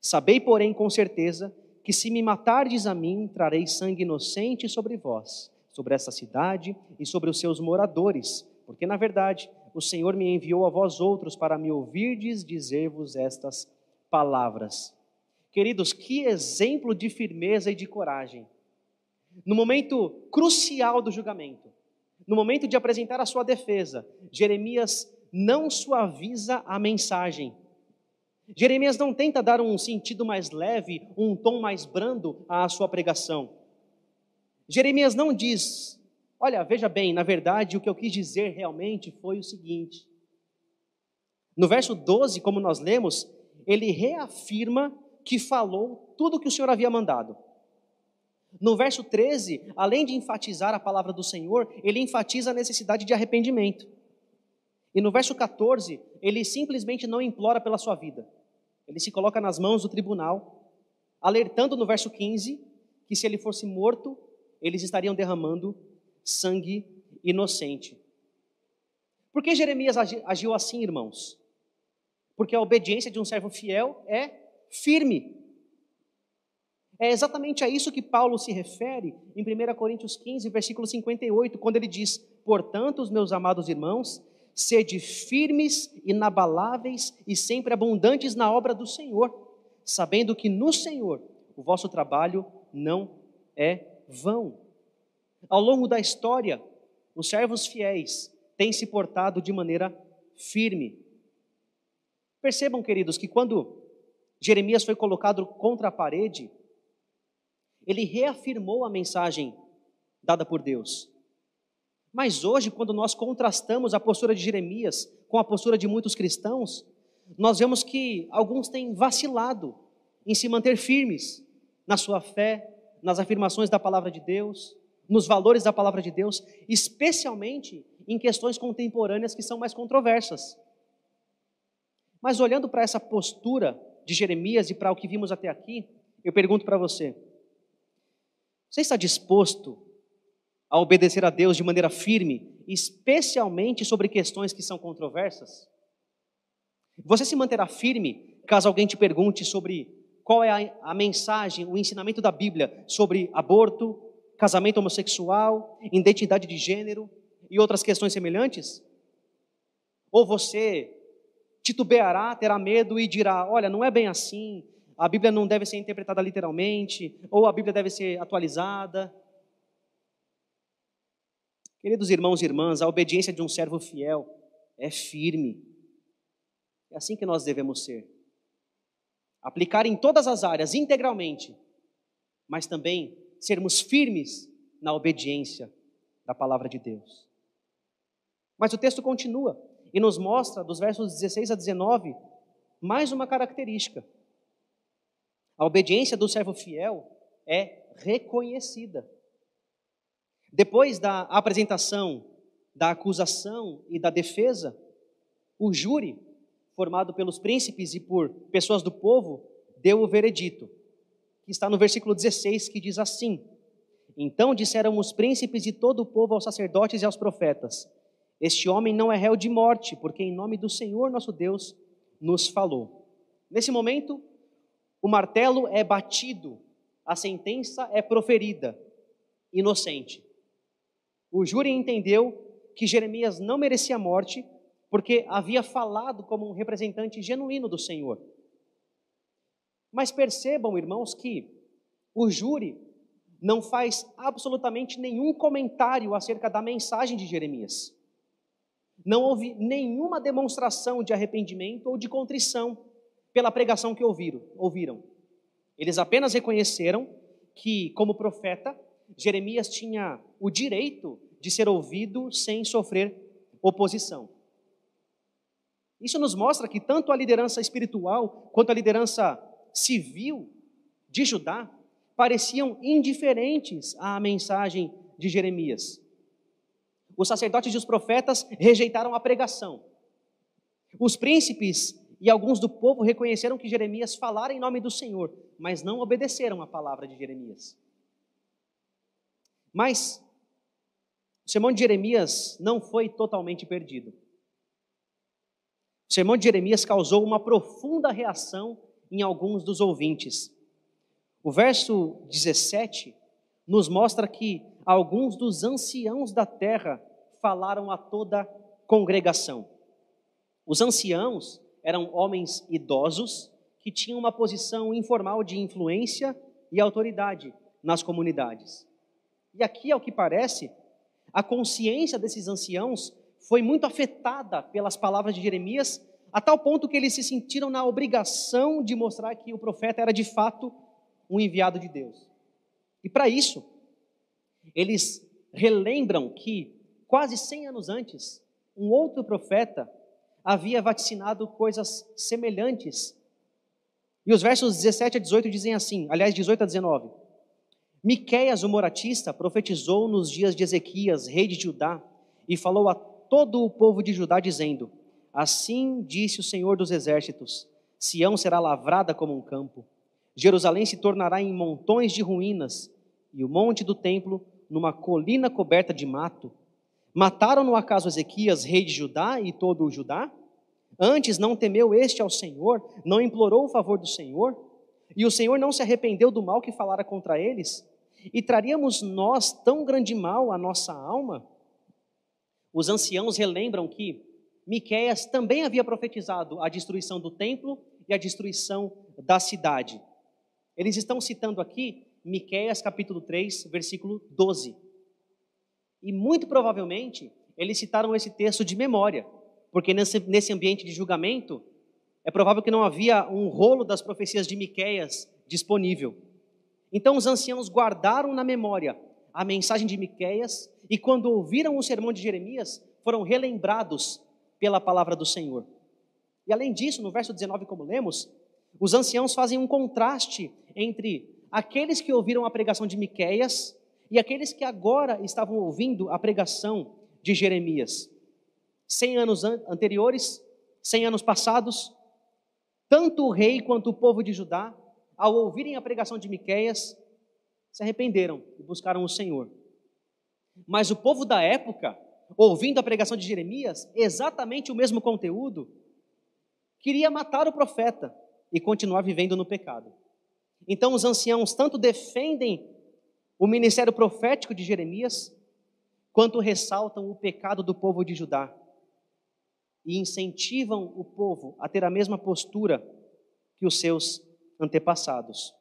Sabei, porém, com certeza, que se me matardes a mim, trarei sangue inocente sobre vós, sobre essa cidade e sobre os seus moradores, porque na verdade o Senhor me enviou a vós outros para me ouvirdes dizer-vos estas palavras. Queridos, que exemplo de firmeza e de coragem. No momento crucial do julgamento, no momento de apresentar a sua defesa, Jeremias não suaviza a mensagem, Jeremias não tenta dar um sentido mais leve, um tom mais brando à sua pregação. Jeremias não diz, olha, veja bem, na verdade o que eu quis dizer realmente foi o seguinte. No verso 12, como nós lemos, ele reafirma que falou tudo o que o Senhor havia mandado. No verso 13, além de enfatizar a palavra do Senhor, ele enfatiza a necessidade de arrependimento. E no verso 14, ele simplesmente não implora pela sua vida. Ele se coloca nas mãos do tribunal, alertando no verso 15 que se ele fosse morto, eles estariam derramando sangue inocente. Por que Jeremias agiu assim, irmãos? Porque a obediência de um servo fiel é firme. É exatamente a isso que Paulo se refere em 1 Coríntios 15, versículo 58, quando ele diz: Portanto, os meus amados irmãos, sede firmes, inabaláveis e sempre abundantes na obra do Senhor, sabendo que no Senhor o vosso trabalho não é vão. Ao longo da história, os servos fiéis têm se portado de maneira firme. Percebam, queridos, que quando Jeremias foi colocado contra a parede, ele reafirmou a mensagem dada por Deus. Mas hoje, quando nós contrastamos a postura de Jeremias com a postura de muitos cristãos, nós vemos que alguns têm vacilado em se manter firmes na sua fé, nas afirmações da palavra de Deus, nos valores da palavra de Deus, especialmente em questões contemporâneas que são mais controversas. Mas olhando para essa postura de Jeremias e para o que vimos até aqui, eu pergunto para você: você está disposto a obedecer a Deus de maneira firme, especialmente sobre questões que são controversas? Você se manterá firme caso alguém te pergunte sobre qual é a, a mensagem, o ensinamento da Bíblia sobre aborto, casamento homossexual, identidade de gênero e outras questões semelhantes? Ou você titubeará, terá medo e dirá: olha, não é bem assim, a Bíblia não deve ser interpretada literalmente, ou a Bíblia deve ser atualizada. Queridos irmãos e irmãs, a obediência de um servo fiel é firme. É assim que nós devemos ser. Aplicar em todas as áreas, integralmente, mas também sermos firmes na obediência da palavra de Deus. Mas o texto continua e nos mostra, dos versos 16 a 19, mais uma característica a obediência do servo fiel é reconhecida. Depois da apresentação da acusação e da defesa, o júri, formado pelos príncipes e por pessoas do povo, deu o veredito, que está no versículo 16, que diz assim: Então disseram os príncipes e todo o povo aos sacerdotes e aos profetas: Este homem não é réu de morte, porque em nome do Senhor nosso Deus nos falou. Nesse momento, o martelo é batido, a sentença é proferida, inocente. O júri entendeu que Jeremias não merecia morte, porque havia falado como um representante genuíno do Senhor. Mas percebam, irmãos, que o júri não faz absolutamente nenhum comentário acerca da mensagem de Jeremias. Não houve nenhuma demonstração de arrependimento ou de contrição pela pregação que ouviram. Eles apenas reconheceram que, como profeta, Jeremias tinha o direito de ser ouvido sem sofrer oposição. Isso nos mostra que tanto a liderança espiritual quanto a liderança civil de Judá pareciam indiferentes à mensagem de Jeremias. Os sacerdotes e os profetas rejeitaram a pregação. Os príncipes e alguns do povo reconheceram que Jeremias falara em nome do Senhor, mas não obedeceram à palavra de Jeremias. Mas o sermão de Jeremias não foi totalmente perdido. O sermão de Jeremias causou uma profunda reação em alguns dos ouvintes. O verso 17 nos mostra que alguns dos anciãos da terra falaram a toda a congregação. Os anciãos eram homens idosos que tinham uma posição informal de influência e autoridade nas comunidades. E aqui, ao que parece, a consciência desses anciãos foi muito afetada pelas palavras de Jeremias, a tal ponto que eles se sentiram na obrigação de mostrar que o profeta era de fato um enviado de Deus. E para isso, eles relembram que quase 100 anos antes, um outro profeta havia vaticinado coisas semelhantes. E os versos 17 a 18 dizem assim, aliás, 18 a 19. Miqueias, o moratista, profetizou nos dias de Ezequias, rei de Judá, e falou a todo o povo de Judá, dizendo: Assim disse o Senhor dos exércitos: Sião será lavrada como um campo, Jerusalém se tornará em montões de ruínas, e o monte do templo numa colina coberta de mato. Mataram no acaso Ezequias, rei de Judá, e todo o Judá? Antes não temeu este ao Senhor, não implorou o favor do Senhor? E o Senhor não se arrependeu do mal que falara contra eles? E traríamos nós tão grande mal à nossa alma? Os anciãos relembram que Miqueias também havia profetizado a destruição do templo e a destruição da cidade. Eles estão citando aqui Miqueias capítulo 3, versículo 12. E muito provavelmente eles citaram esse texto de memória, porque nesse, nesse ambiente de julgamento é provável que não havia um rolo das profecias de Miqueias disponível. Então os anciãos guardaram na memória a mensagem de Miqueias e quando ouviram o sermão de Jeremias, foram relembrados pela palavra do Senhor. E além disso, no verso 19, como lemos, os anciãos fazem um contraste entre aqueles que ouviram a pregação de Miqueias e aqueles que agora estavam ouvindo a pregação de Jeremias. Cem anos anteriores, cem anos passados, tanto o rei quanto o povo de Judá, ao ouvirem a pregação de Miqueias, se arrependeram e buscaram o Senhor. Mas o povo da época, ouvindo a pregação de Jeremias, exatamente o mesmo conteúdo, queria matar o profeta e continuar vivendo no pecado. Então os anciãos tanto defendem o ministério profético de Jeremias, quanto ressaltam o pecado do povo de Judá e incentivam o povo a ter a mesma postura que os seus antepassados.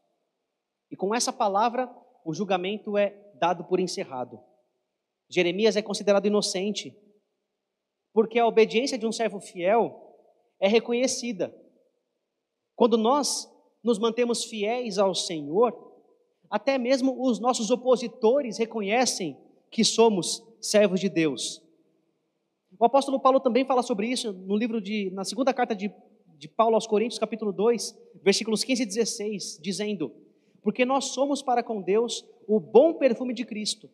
E com essa palavra, o julgamento é dado por encerrado. Jeremias é considerado inocente, porque a obediência de um servo fiel é reconhecida. Quando nós nos mantemos fiéis ao Senhor, até mesmo os nossos opositores reconhecem que somos servos de Deus. O apóstolo Paulo também fala sobre isso no livro de, na segunda carta de, de Paulo aos Coríntios, capítulo 2, versículos 15 e 16, dizendo: Porque nós somos para com Deus o bom perfume de Cristo,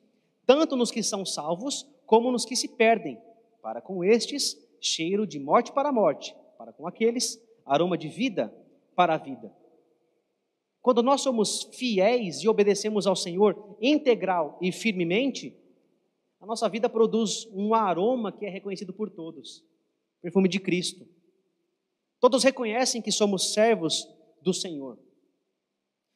tanto nos que são salvos, como nos que se perdem. Para com estes, cheiro de morte para a morte, para com aqueles, aroma de vida para a vida. Quando nós somos fiéis e obedecemos ao Senhor integral e firmemente, a nossa vida produz um aroma que é reconhecido por todos perfume de Cristo. Todos reconhecem que somos servos do Senhor.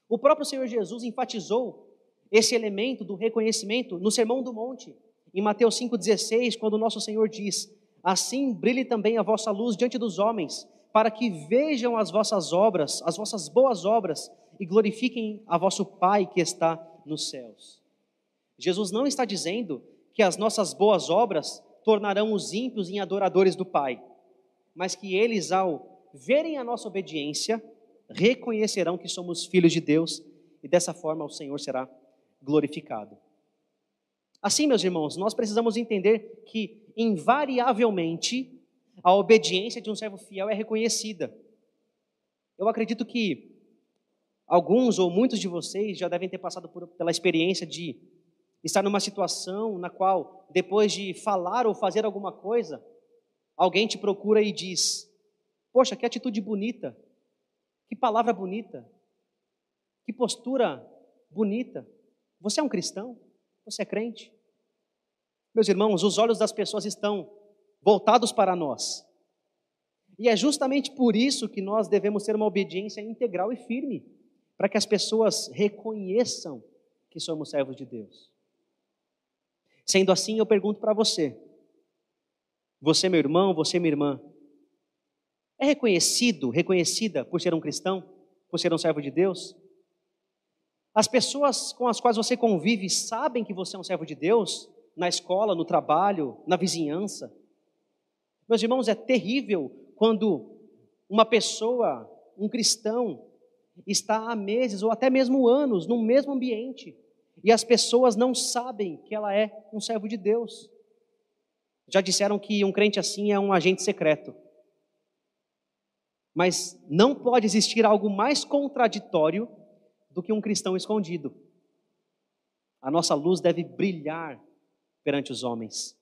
O próprio Senhor Jesus enfatizou esse elemento do reconhecimento no Sermão do Monte, em Mateus 5,16, quando o nosso Senhor diz: Assim brilhe também a vossa luz diante dos homens, para que vejam as vossas obras, as vossas boas obras, e glorifiquem a vosso Pai que está nos céus. Jesus não está dizendo que as nossas boas obras tornarão os ímpios em adoradores do Pai, mas que eles, ao verem a nossa obediência, reconhecerão que somos filhos de Deus e dessa forma o Senhor será glorificado. Assim, meus irmãos, nós precisamos entender que, invariavelmente, a obediência de um servo fiel é reconhecida. Eu acredito que Alguns ou muitos de vocês já devem ter passado por, pela experiência de estar numa situação na qual, depois de falar ou fazer alguma coisa, alguém te procura e diz: Poxa, que atitude bonita, que palavra bonita, que postura bonita. Você é um cristão? Você é crente? Meus irmãos, os olhos das pessoas estão voltados para nós. E é justamente por isso que nós devemos ter uma obediência integral e firme para que as pessoas reconheçam que somos servos de Deus. Sendo assim, eu pergunto para você: você, meu irmão, você, minha irmã, é reconhecido, reconhecida por ser um cristão, por ser um servo de Deus? As pessoas com as quais você convive sabem que você é um servo de Deus? Na escola, no trabalho, na vizinhança? Meus irmãos, é terrível quando uma pessoa, um cristão, está há meses ou até mesmo anos no mesmo ambiente e as pessoas não sabem que ela é um servo de Deus. Já disseram que um crente assim é um agente secreto. Mas não pode existir algo mais contraditório do que um cristão escondido. A nossa luz deve brilhar perante os homens.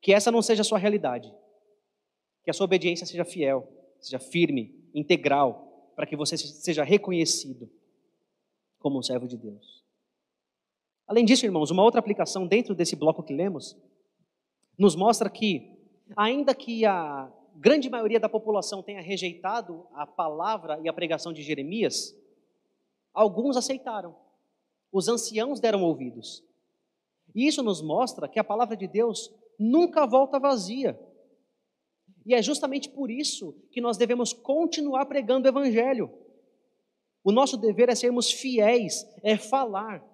Que essa não seja a sua realidade. Que a sua obediência seja fiel, seja firme, integral, para que você seja reconhecido como um servo de Deus. Além disso, irmãos, uma outra aplicação dentro desse bloco que lemos nos mostra que, ainda que a grande maioria da população tenha rejeitado a palavra e a pregação de Jeremias, alguns aceitaram. Os anciãos deram ouvidos. E isso nos mostra que a palavra de Deus nunca volta vazia. E é justamente por isso que nós devemos continuar pregando o Evangelho. O nosso dever é sermos fiéis, é falar.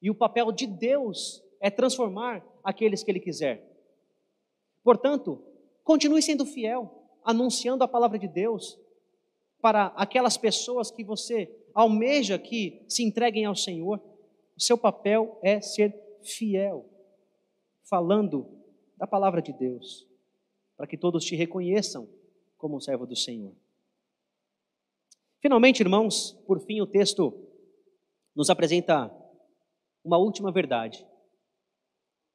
E o papel de Deus é transformar aqueles que Ele quiser. Portanto, continue sendo fiel, anunciando a palavra de Deus para aquelas pessoas que você almeja que se entreguem ao Senhor. O seu papel é ser fiel, falando da palavra de Deus, para que todos te reconheçam como um servo do Senhor. Finalmente, irmãos, por fim, o texto nos apresenta uma última verdade.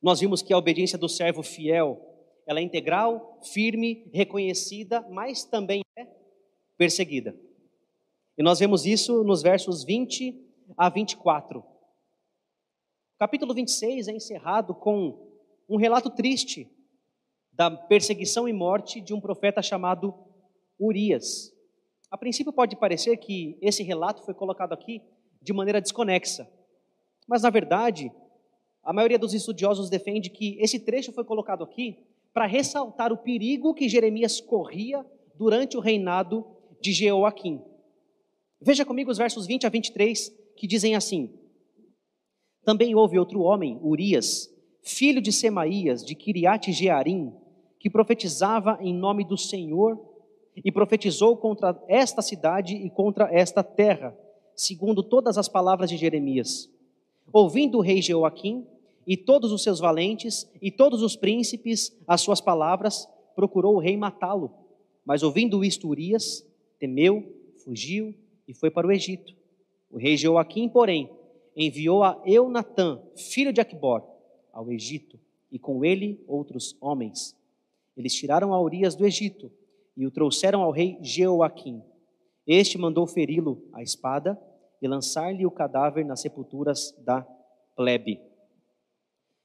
Nós vimos que a obediência do servo fiel, ela é integral, firme, reconhecida, mas também é perseguida. E nós vemos isso nos versos 20 a 24. O capítulo 26 é encerrado com um relato triste da perseguição e morte de um profeta chamado Urias. A princípio pode parecer que esse relato foi colocado aqui de maneira desconexa, mas na verdade, a maioria dos estudiosos defende que esse trecho foi colocado aqui para ressaltar o perigo que Jeremias corria durante o reinado de Jeoaquim. Veja comigo os versos 20 a 23 que dizem assim: Também houve outro homem, Urias, filho de Semaías, de Kiriat Jearim, que profetizava em nome do Senhor e profetizou contra esta cidade e contra esta terra, segundo todas as palavras de Jeremias. Ouvindo o rei Jeoaquim e todos os seus valentes e todos os príncipes as suas palavras, procurou o rei matá-lo. Mas ouvindo isto, Urias temeu, fugiu e foi para o Egito. O rei Jeoaquim, porém, enviou a Eunatã, filho de Aquibor, ao Egito, e com ele outros homens. Eles tiraram a Urias do Egito e o trouxeram ao rei Jeoaquim. Este mandou feri-lo à espada e lançar-lhe o cadáver nas sepulturas da plebe.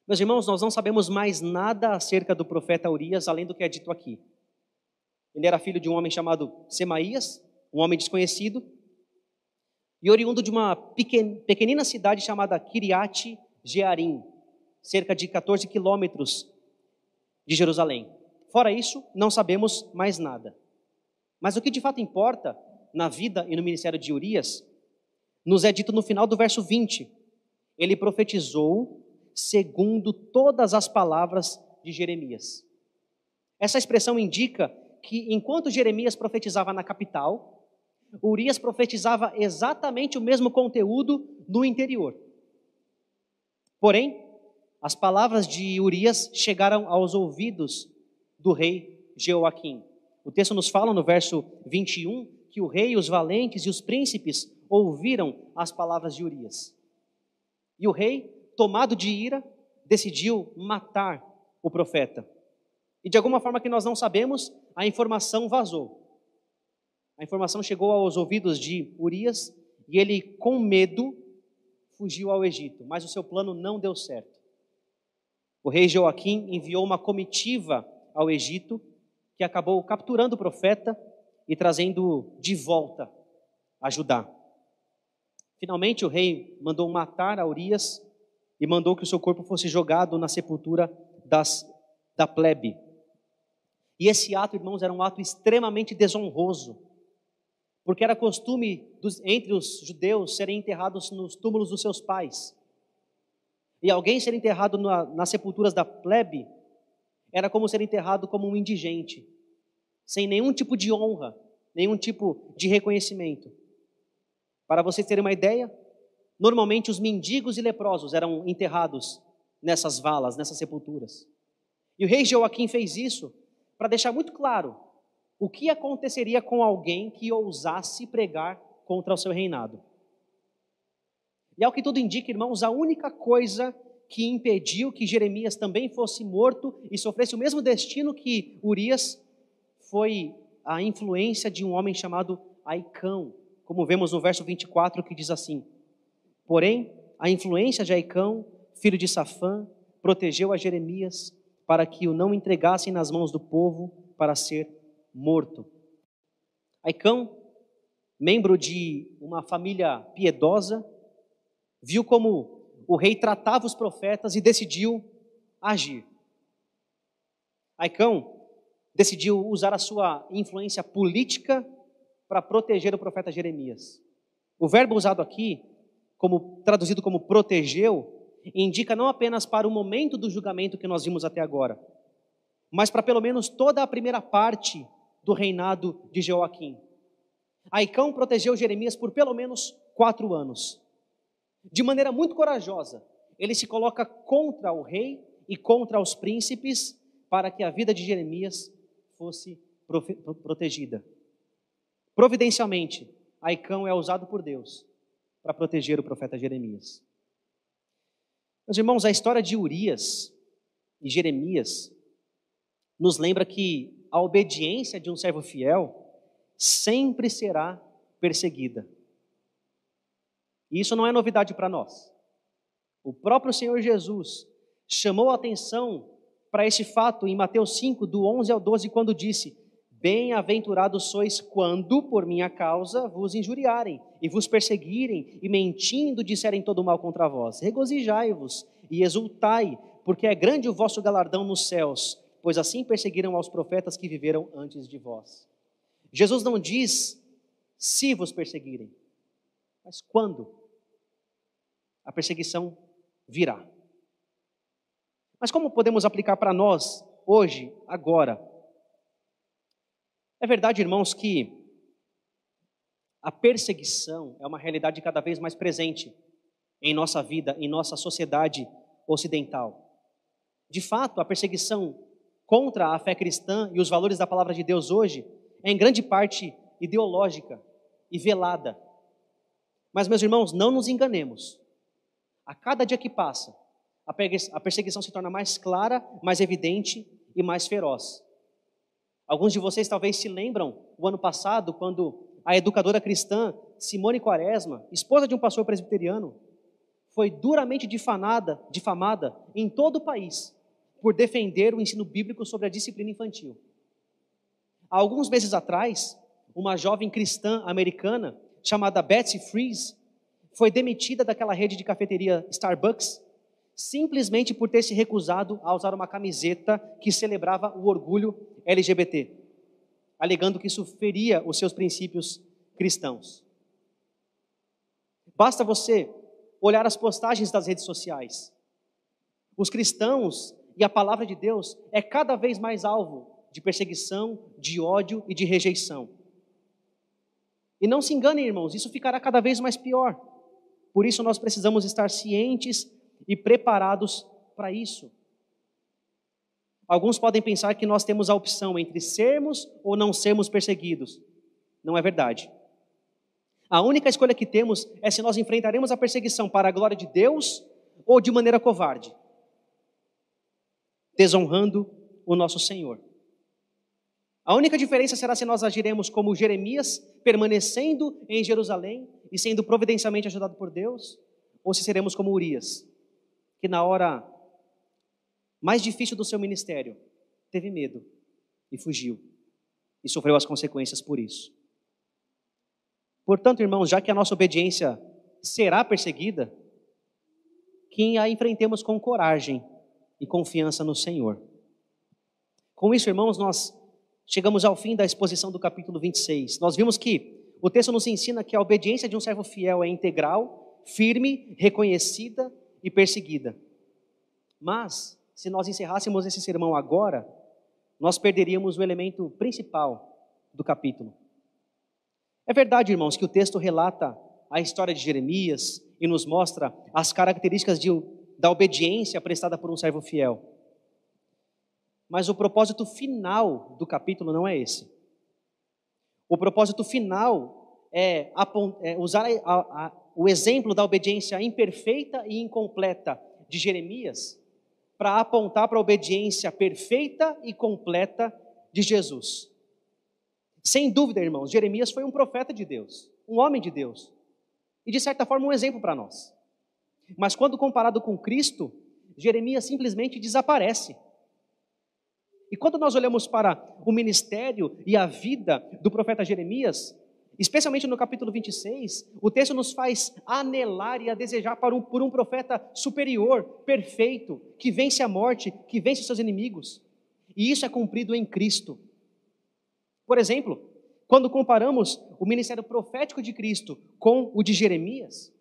Meus irmãos, nós não sabemos mais nada acerca do profeta Urias além do que é dito aqui. Ele era filho de um homem chamado Semaías, um homem desconhecido, e oriundo de uma pequenina cidade chamada Kiriat Jearim, cerca de 14 quilômetros de Jerusalém. Fora isso, não sabemos mais nada. Mas o que de fato importa na vida e no ministério de Urias, nos é dito no final do verso 20. Ele profetizou segundo todas as palavras de Jeremias. Essa expressão indica que enquanto Jeremias profetizava na capital, Urias profetizava exatamente o mesmo conteúdo no interior. Porém, as palavras de Urias chegaram aos ouvidos do rei Jeoaquim. O texto nos fala no verso 21 que o rei, os valentes e os príncipes ouviram as palavras de Urias. E o rei, tomado de ira, decidiu matar o profeta. E de alguma forma que nós não sabemos, a informação vazou. A informação chegou aos ouvidos de Urias e ele, com medo, fugiu ao Egito. Mas o seu plano não deu certo. O rei Joaquim enviou uma comitiva ao Egito, que acabou capturando o profeta e trazendo de volta a Judá. Finalmente, o rei mandou matar a Urias e mandou que o seu corpo fosse jogado na sepultura das, da plebe. E esse ato, irmãos, era um ato extremamente desonroso, porque era costume dos, entre os judeus serem enterrados nos túmulos dos seus pais. E alguém ser enterrado na, nas sepulturas da plebe era como ser enterrado como um indigente, sem nenhum tipo de honra, nenhum tipo de reconhecimento. Para vocês terem uma ideia, normalmente os mendigos e leprosos eram enterrados nessas valas, nessas sepulturas. E o rei Joaquim fez isso para deixar muito claro o que aconteceria com alguém que ousasse pregar contra o seu reinado. E ao que tudo indica, irmãos, a única coisa que impediu que Jeremias também fosse morto e sofresse o mesmo destino que Urias foi a influência de um homem chamado Aicão, como vemos no verso 24 que diz assim: Porém, a influência de Aicão, filho de Safã, protegeu a Jeremias para que o não entregassem nas mãos do povo para ser morto. Aicão, membro de uma família piedosa, viu como o rei tratava os profetas e decidiu agir. Aicão decidiu usar a sua influência política para proteger o profeta Jeremias. O verbo usado aqui, como traduzido como protegeu, indica não apenas para o momento do julgamento que nós vimos até agora, mas para pelo menos toda a primeira parte do reinado de Joaquim. Aicão protegeu Jeremias por pelo menos quatro anos. De maneira muito corajosa, ele se coloca contra o rei e contra os príncipes para que a vida de Jeremias fosse protegida. Providencialmente, Aicão é usado por Deus para proteger o profeta Jeremias. Meus irmãos, a história de Urias e Jeremias nos lembra que a obediência de um servo fiel sempre será perseguida. E isso não é novidade para nós. O próprio Senhor Jesus chamou a atenção para esse fato em Mateus 5, do 11 ao 12, quando disse: Bem-aventurados sois quando, por minha causa, vos injuriarem e vos perseguirem e mentindo disserem todo mal contra vós. Regozijai-vos e exultai, porque é grande o vosso galardão nos céus, pois assim perseguiram aos profetas que viveram antes de vós. Jesus não diz se vos perseguirem, mas quando a perseguição virá. Mas como podemos aplicar para nós hoje, agora? É verdade, irmãos, que a perseguição é uma realidade cada vez mais presente em nossa vida, em nossa sociedade ocidental. De fato, a perseguição contra a fé cristã e os valores da palavra de Deus hoje é em grande parte ideológica e velada. Mas, meus irmãos, não nos enganemos. A cada dia que passa, a perseguição se torna mais clara, mais evidente e mais feroz. Alguns de vocês talvez se lembram o ano passado, quando a educadora cristã Simone Quaresma, esposa de um pastor presbiteriano, foi duramente difamada, difamada em todo o país por defender o ensino bíblico sobre a disciplina infantil. Há alguns meses atrás, uma jovem cristã americana chamada Betsy Freeze foi demitida daquela rede de cafeteria Starbucks simplesmente por ter se recusado a usar uma camiseta que celebrava o orgulho LGBT, alegando que isso feria os seus princípios cristãos. Basta você olhar as postagens das redes sociais. Os cristãos e a palavra de Deus é cada vez mais alvo de perseguição, de ódio e de rejeição. E não se enganem, irmãos, isso ficará cada vez mais pior. Por isso nós precisamos estar cientes e preparados para isso. Alguns podem pensar que nós temos a opção entre sermos ou não sermos perseguidos. Não é verdade. A única escolha que temos é se nós enfrentaremos a perseguição para a glória de Deus ou de maneira covarde, desonrando o nosso Senhor. A única diferença será se nós agiremos como Jeremias, permanecendo em Jerusalém e sendo providencialmente ajudado por Deus, ou se seremos como Urias, que na hora mais difícil do seu ministério teve medo e fugiu e sofreu as consequências por isso. Portanto, irmãos, já que a nossa obediência será perseguida, que a enfrentemos com coragem e confiança no Senhor. Com isso, irmãos, nós chegamos ao fim da exposição do capítulo 26. Nós vimos que o texto nos ensina que a obediência de um servo fiel é integral, firme, reconhecida e perseguida. Mas, se nós encerrássemos esse sermão agora, nós perderíamos o elemento principal do capítulo. É verdade, irmãos, que o texto relata a história de Jeremias e nos mostra as características de, da obediência prestada por um servo fiel. Mas o propósito final do capítulo não é esse. O propósito final é, é usar a, a, o exemplo da obediência imperfeita e incompleta de Jeremias para apontar para a obediência perfeita e completa de Jesus. Sem dúvida, irmãos, Jeremias foi um profeta de Deus, um homem de Deus, e de certa forma um exemplo para nós. Mas quando comparado com Cristo, Jeremias simplesmente desaparece. E quando nós olhamos para o ministério e a vida do profeta Jeremias, especialmente no capítulo 26, o texto nos faz anelar e a desejar um, por um profeta superior, perfeito, que vence a morte, que vence seus inimigos. E isso é cumprido em Cristo. Por exemplo, quando comparamos o ministério profético de Cristo com o de Jeremias,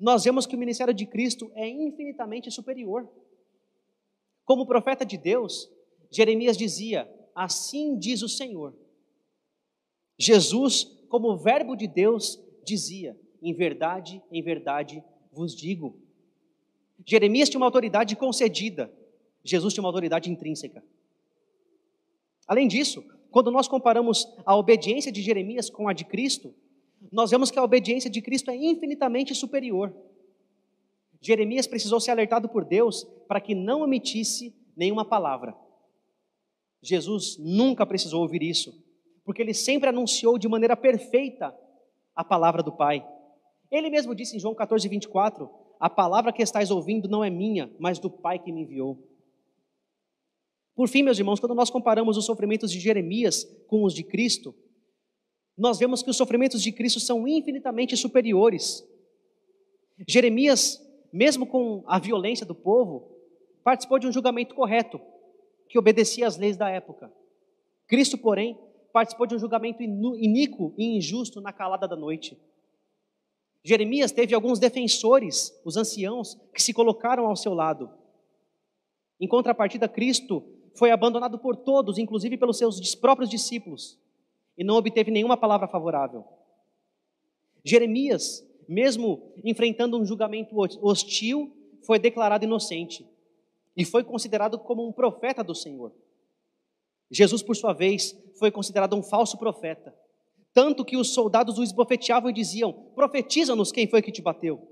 nós vemos que o ministério de Cristo é infinitamente superior. Como profeta de Deus, Jeremias dizia: Assim diz o Senhor. Jesus, como Verbo de Deus, dizia: Em verdade, em verdade vos digo. Jeremias tinha uma autoridade concedida, Jesus tinha uma autoridade intrínseca. Além disso, quando nós comparamos a obediência de Jeremias com a de Cristo, nós vemos que a obediência de Cristo é infinitamente superior. Jeremias precisou ser alertado por Deus para que não omitisse nenhuma palavra. Jesus nunca precisou ouvir isso, porque ele sempre anunciou de maneira perfeita a palavra do Pai. Ele mesmo disse em João 14, 24: A palavra que estáis ouvindo não é minha, mas do Pai que me enviou. Por fim, meus irmãos, quando nós comparamos os sofrimentos de Jeremias com os de Cristo, nós vemos que os sofrimentos de Cristo são infinitamente superiores. Jeremias, mesmo com a violência do povo, participou de um julgamento correto, que obedecia às leis da época. Cristo, porém, participou de um julgamento iníquo e injusto na calada da noite. Jeremias teve alguns defensores, os anciãos, que se colocaram ao seu lado. Em contrapartida, Cristo foi abandonado por todos, inclusive pelos seus próprios discípulos e não obteve nenhuma palavra favorável. Jeremias, mesmo enfrentando um julgamento hostil, foi declarado inocente e foi considerado como um profeta do Senhor. Jesus, por sua vez, foi considerado um falso profeta, tanto que os soldados o esbofeteavam e diziam: Profetiza-nos quem foi que te bateu.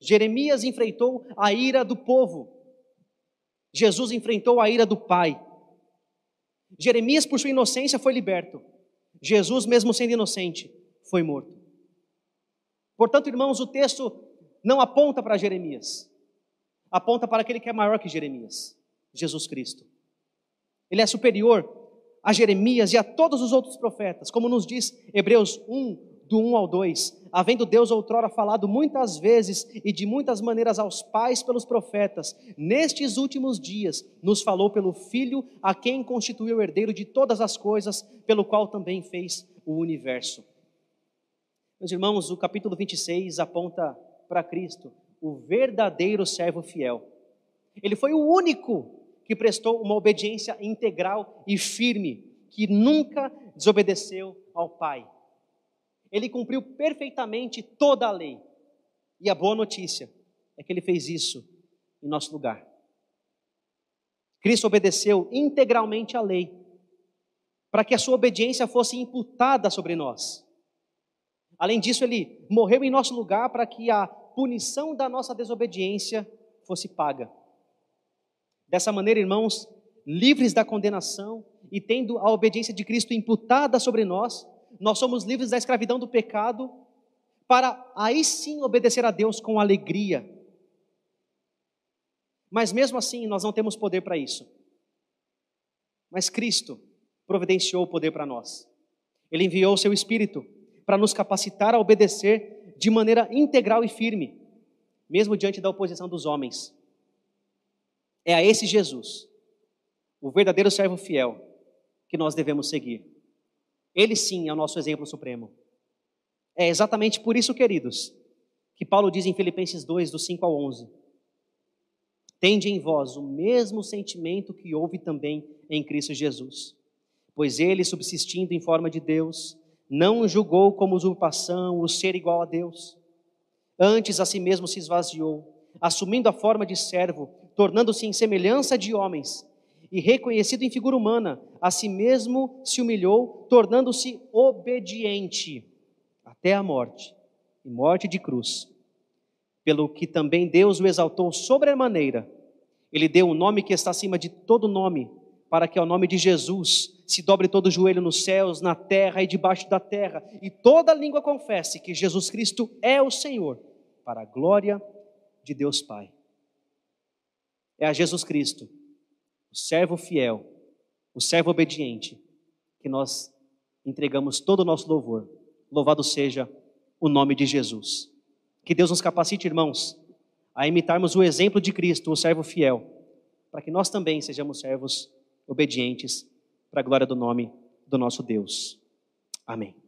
Jeremias enfrentou a ira do povo, Jesus enfrentou a ira do Pai. Jeremias, por sua inocência, foi liberto. Jesus, mesmo sendo inocente, foi morto. Portanto, irmãos, o texto não aponta para Jeremias, aponta para aquele que é maior que Jeremias, Jesus Cristo. Ele é superior a Jeremias e a todos os outros profetas, como nos diz Hebreus 1, do 1 ao 2, havendo Deus outrora falado muitas vezes e de muitas maneiras aos pais pelos profetas, nestes últimos dias nos falou pelo Filho, a quem constituiu o herdeiro de todas as coisas, pelo qual também fez o universo. Meus irmãos, o capítulo 26 aponta para Cristo, o verdadeiro servo fiel. Ele foi o único que prestou uma obediência integral e firme, que nunca desobedeceu ao Pai ele cumpriu perfeitamente toda a lei. E a boa notícia é que ele fez isso em nosso lugar. Cristo obedeceu integralmente à lei, para que a sua obediência fosse imputada sobre nós. Além disso, ele morreu em nosso lugar para que a punição da nossa desobediência fosse paga. Dessa maneira, irmãos, livres da condenação e tendo a obediência de Cristo imputada sobre nós, nós somos livres da escravidão do pecado, para aí sim obedecer a Deus com alegria. Mas mesmo assim, nós não temos poder para isso. Mas Cristo providenciou o poder para nós. Ele enviou o seu Espírito para nos capacitar a obedecer de maneira integral e firme, mesmo diante da oposição dos homens. É a esse Jesus, o verdadeiro servo fiel, que nós devemos seguir. Ele sim é o nosso exemplo supremo. É exatamente por isso, queridos, que Paulo diz em Filipenses 2, do 5 ao 11: Tende em vós o mesmo sentimento que houve também em Cristo Jesus. Pois ele, subsistindo em forma de Deus, não julgou como usurpação o ser igual a Deus. Antes a si mesmo se esvaziou, assumindo a forma de servo, tornando-se em semelhança de homens e reconhecido em figura humana, a si mesmo se humilhou, tornando-se obediente até a morte e morte de cruz. Pelo que também Deus o exaltou sobremaneira. Ele deu um nome que está acima de todo nome, para que ao nome de Jesus se dobre todo o joelho nos céus, na terra e debaixo da terra, e toda língua confesse que Jesus Cristo é o Senhor, para a glória de Deus Pai. É a Jesus Cristo, o servo fiel, o servo obediente, que nós entregamos todo o nosso louvor. Louvado seja o nome de Jesus. Que Deus nos capacite, irmãos, a imitarmos o exemplo de Cristo, o servo fiel, para que nós também sejamos servos obedientes para a glória do nome do nosso Deus. Amém.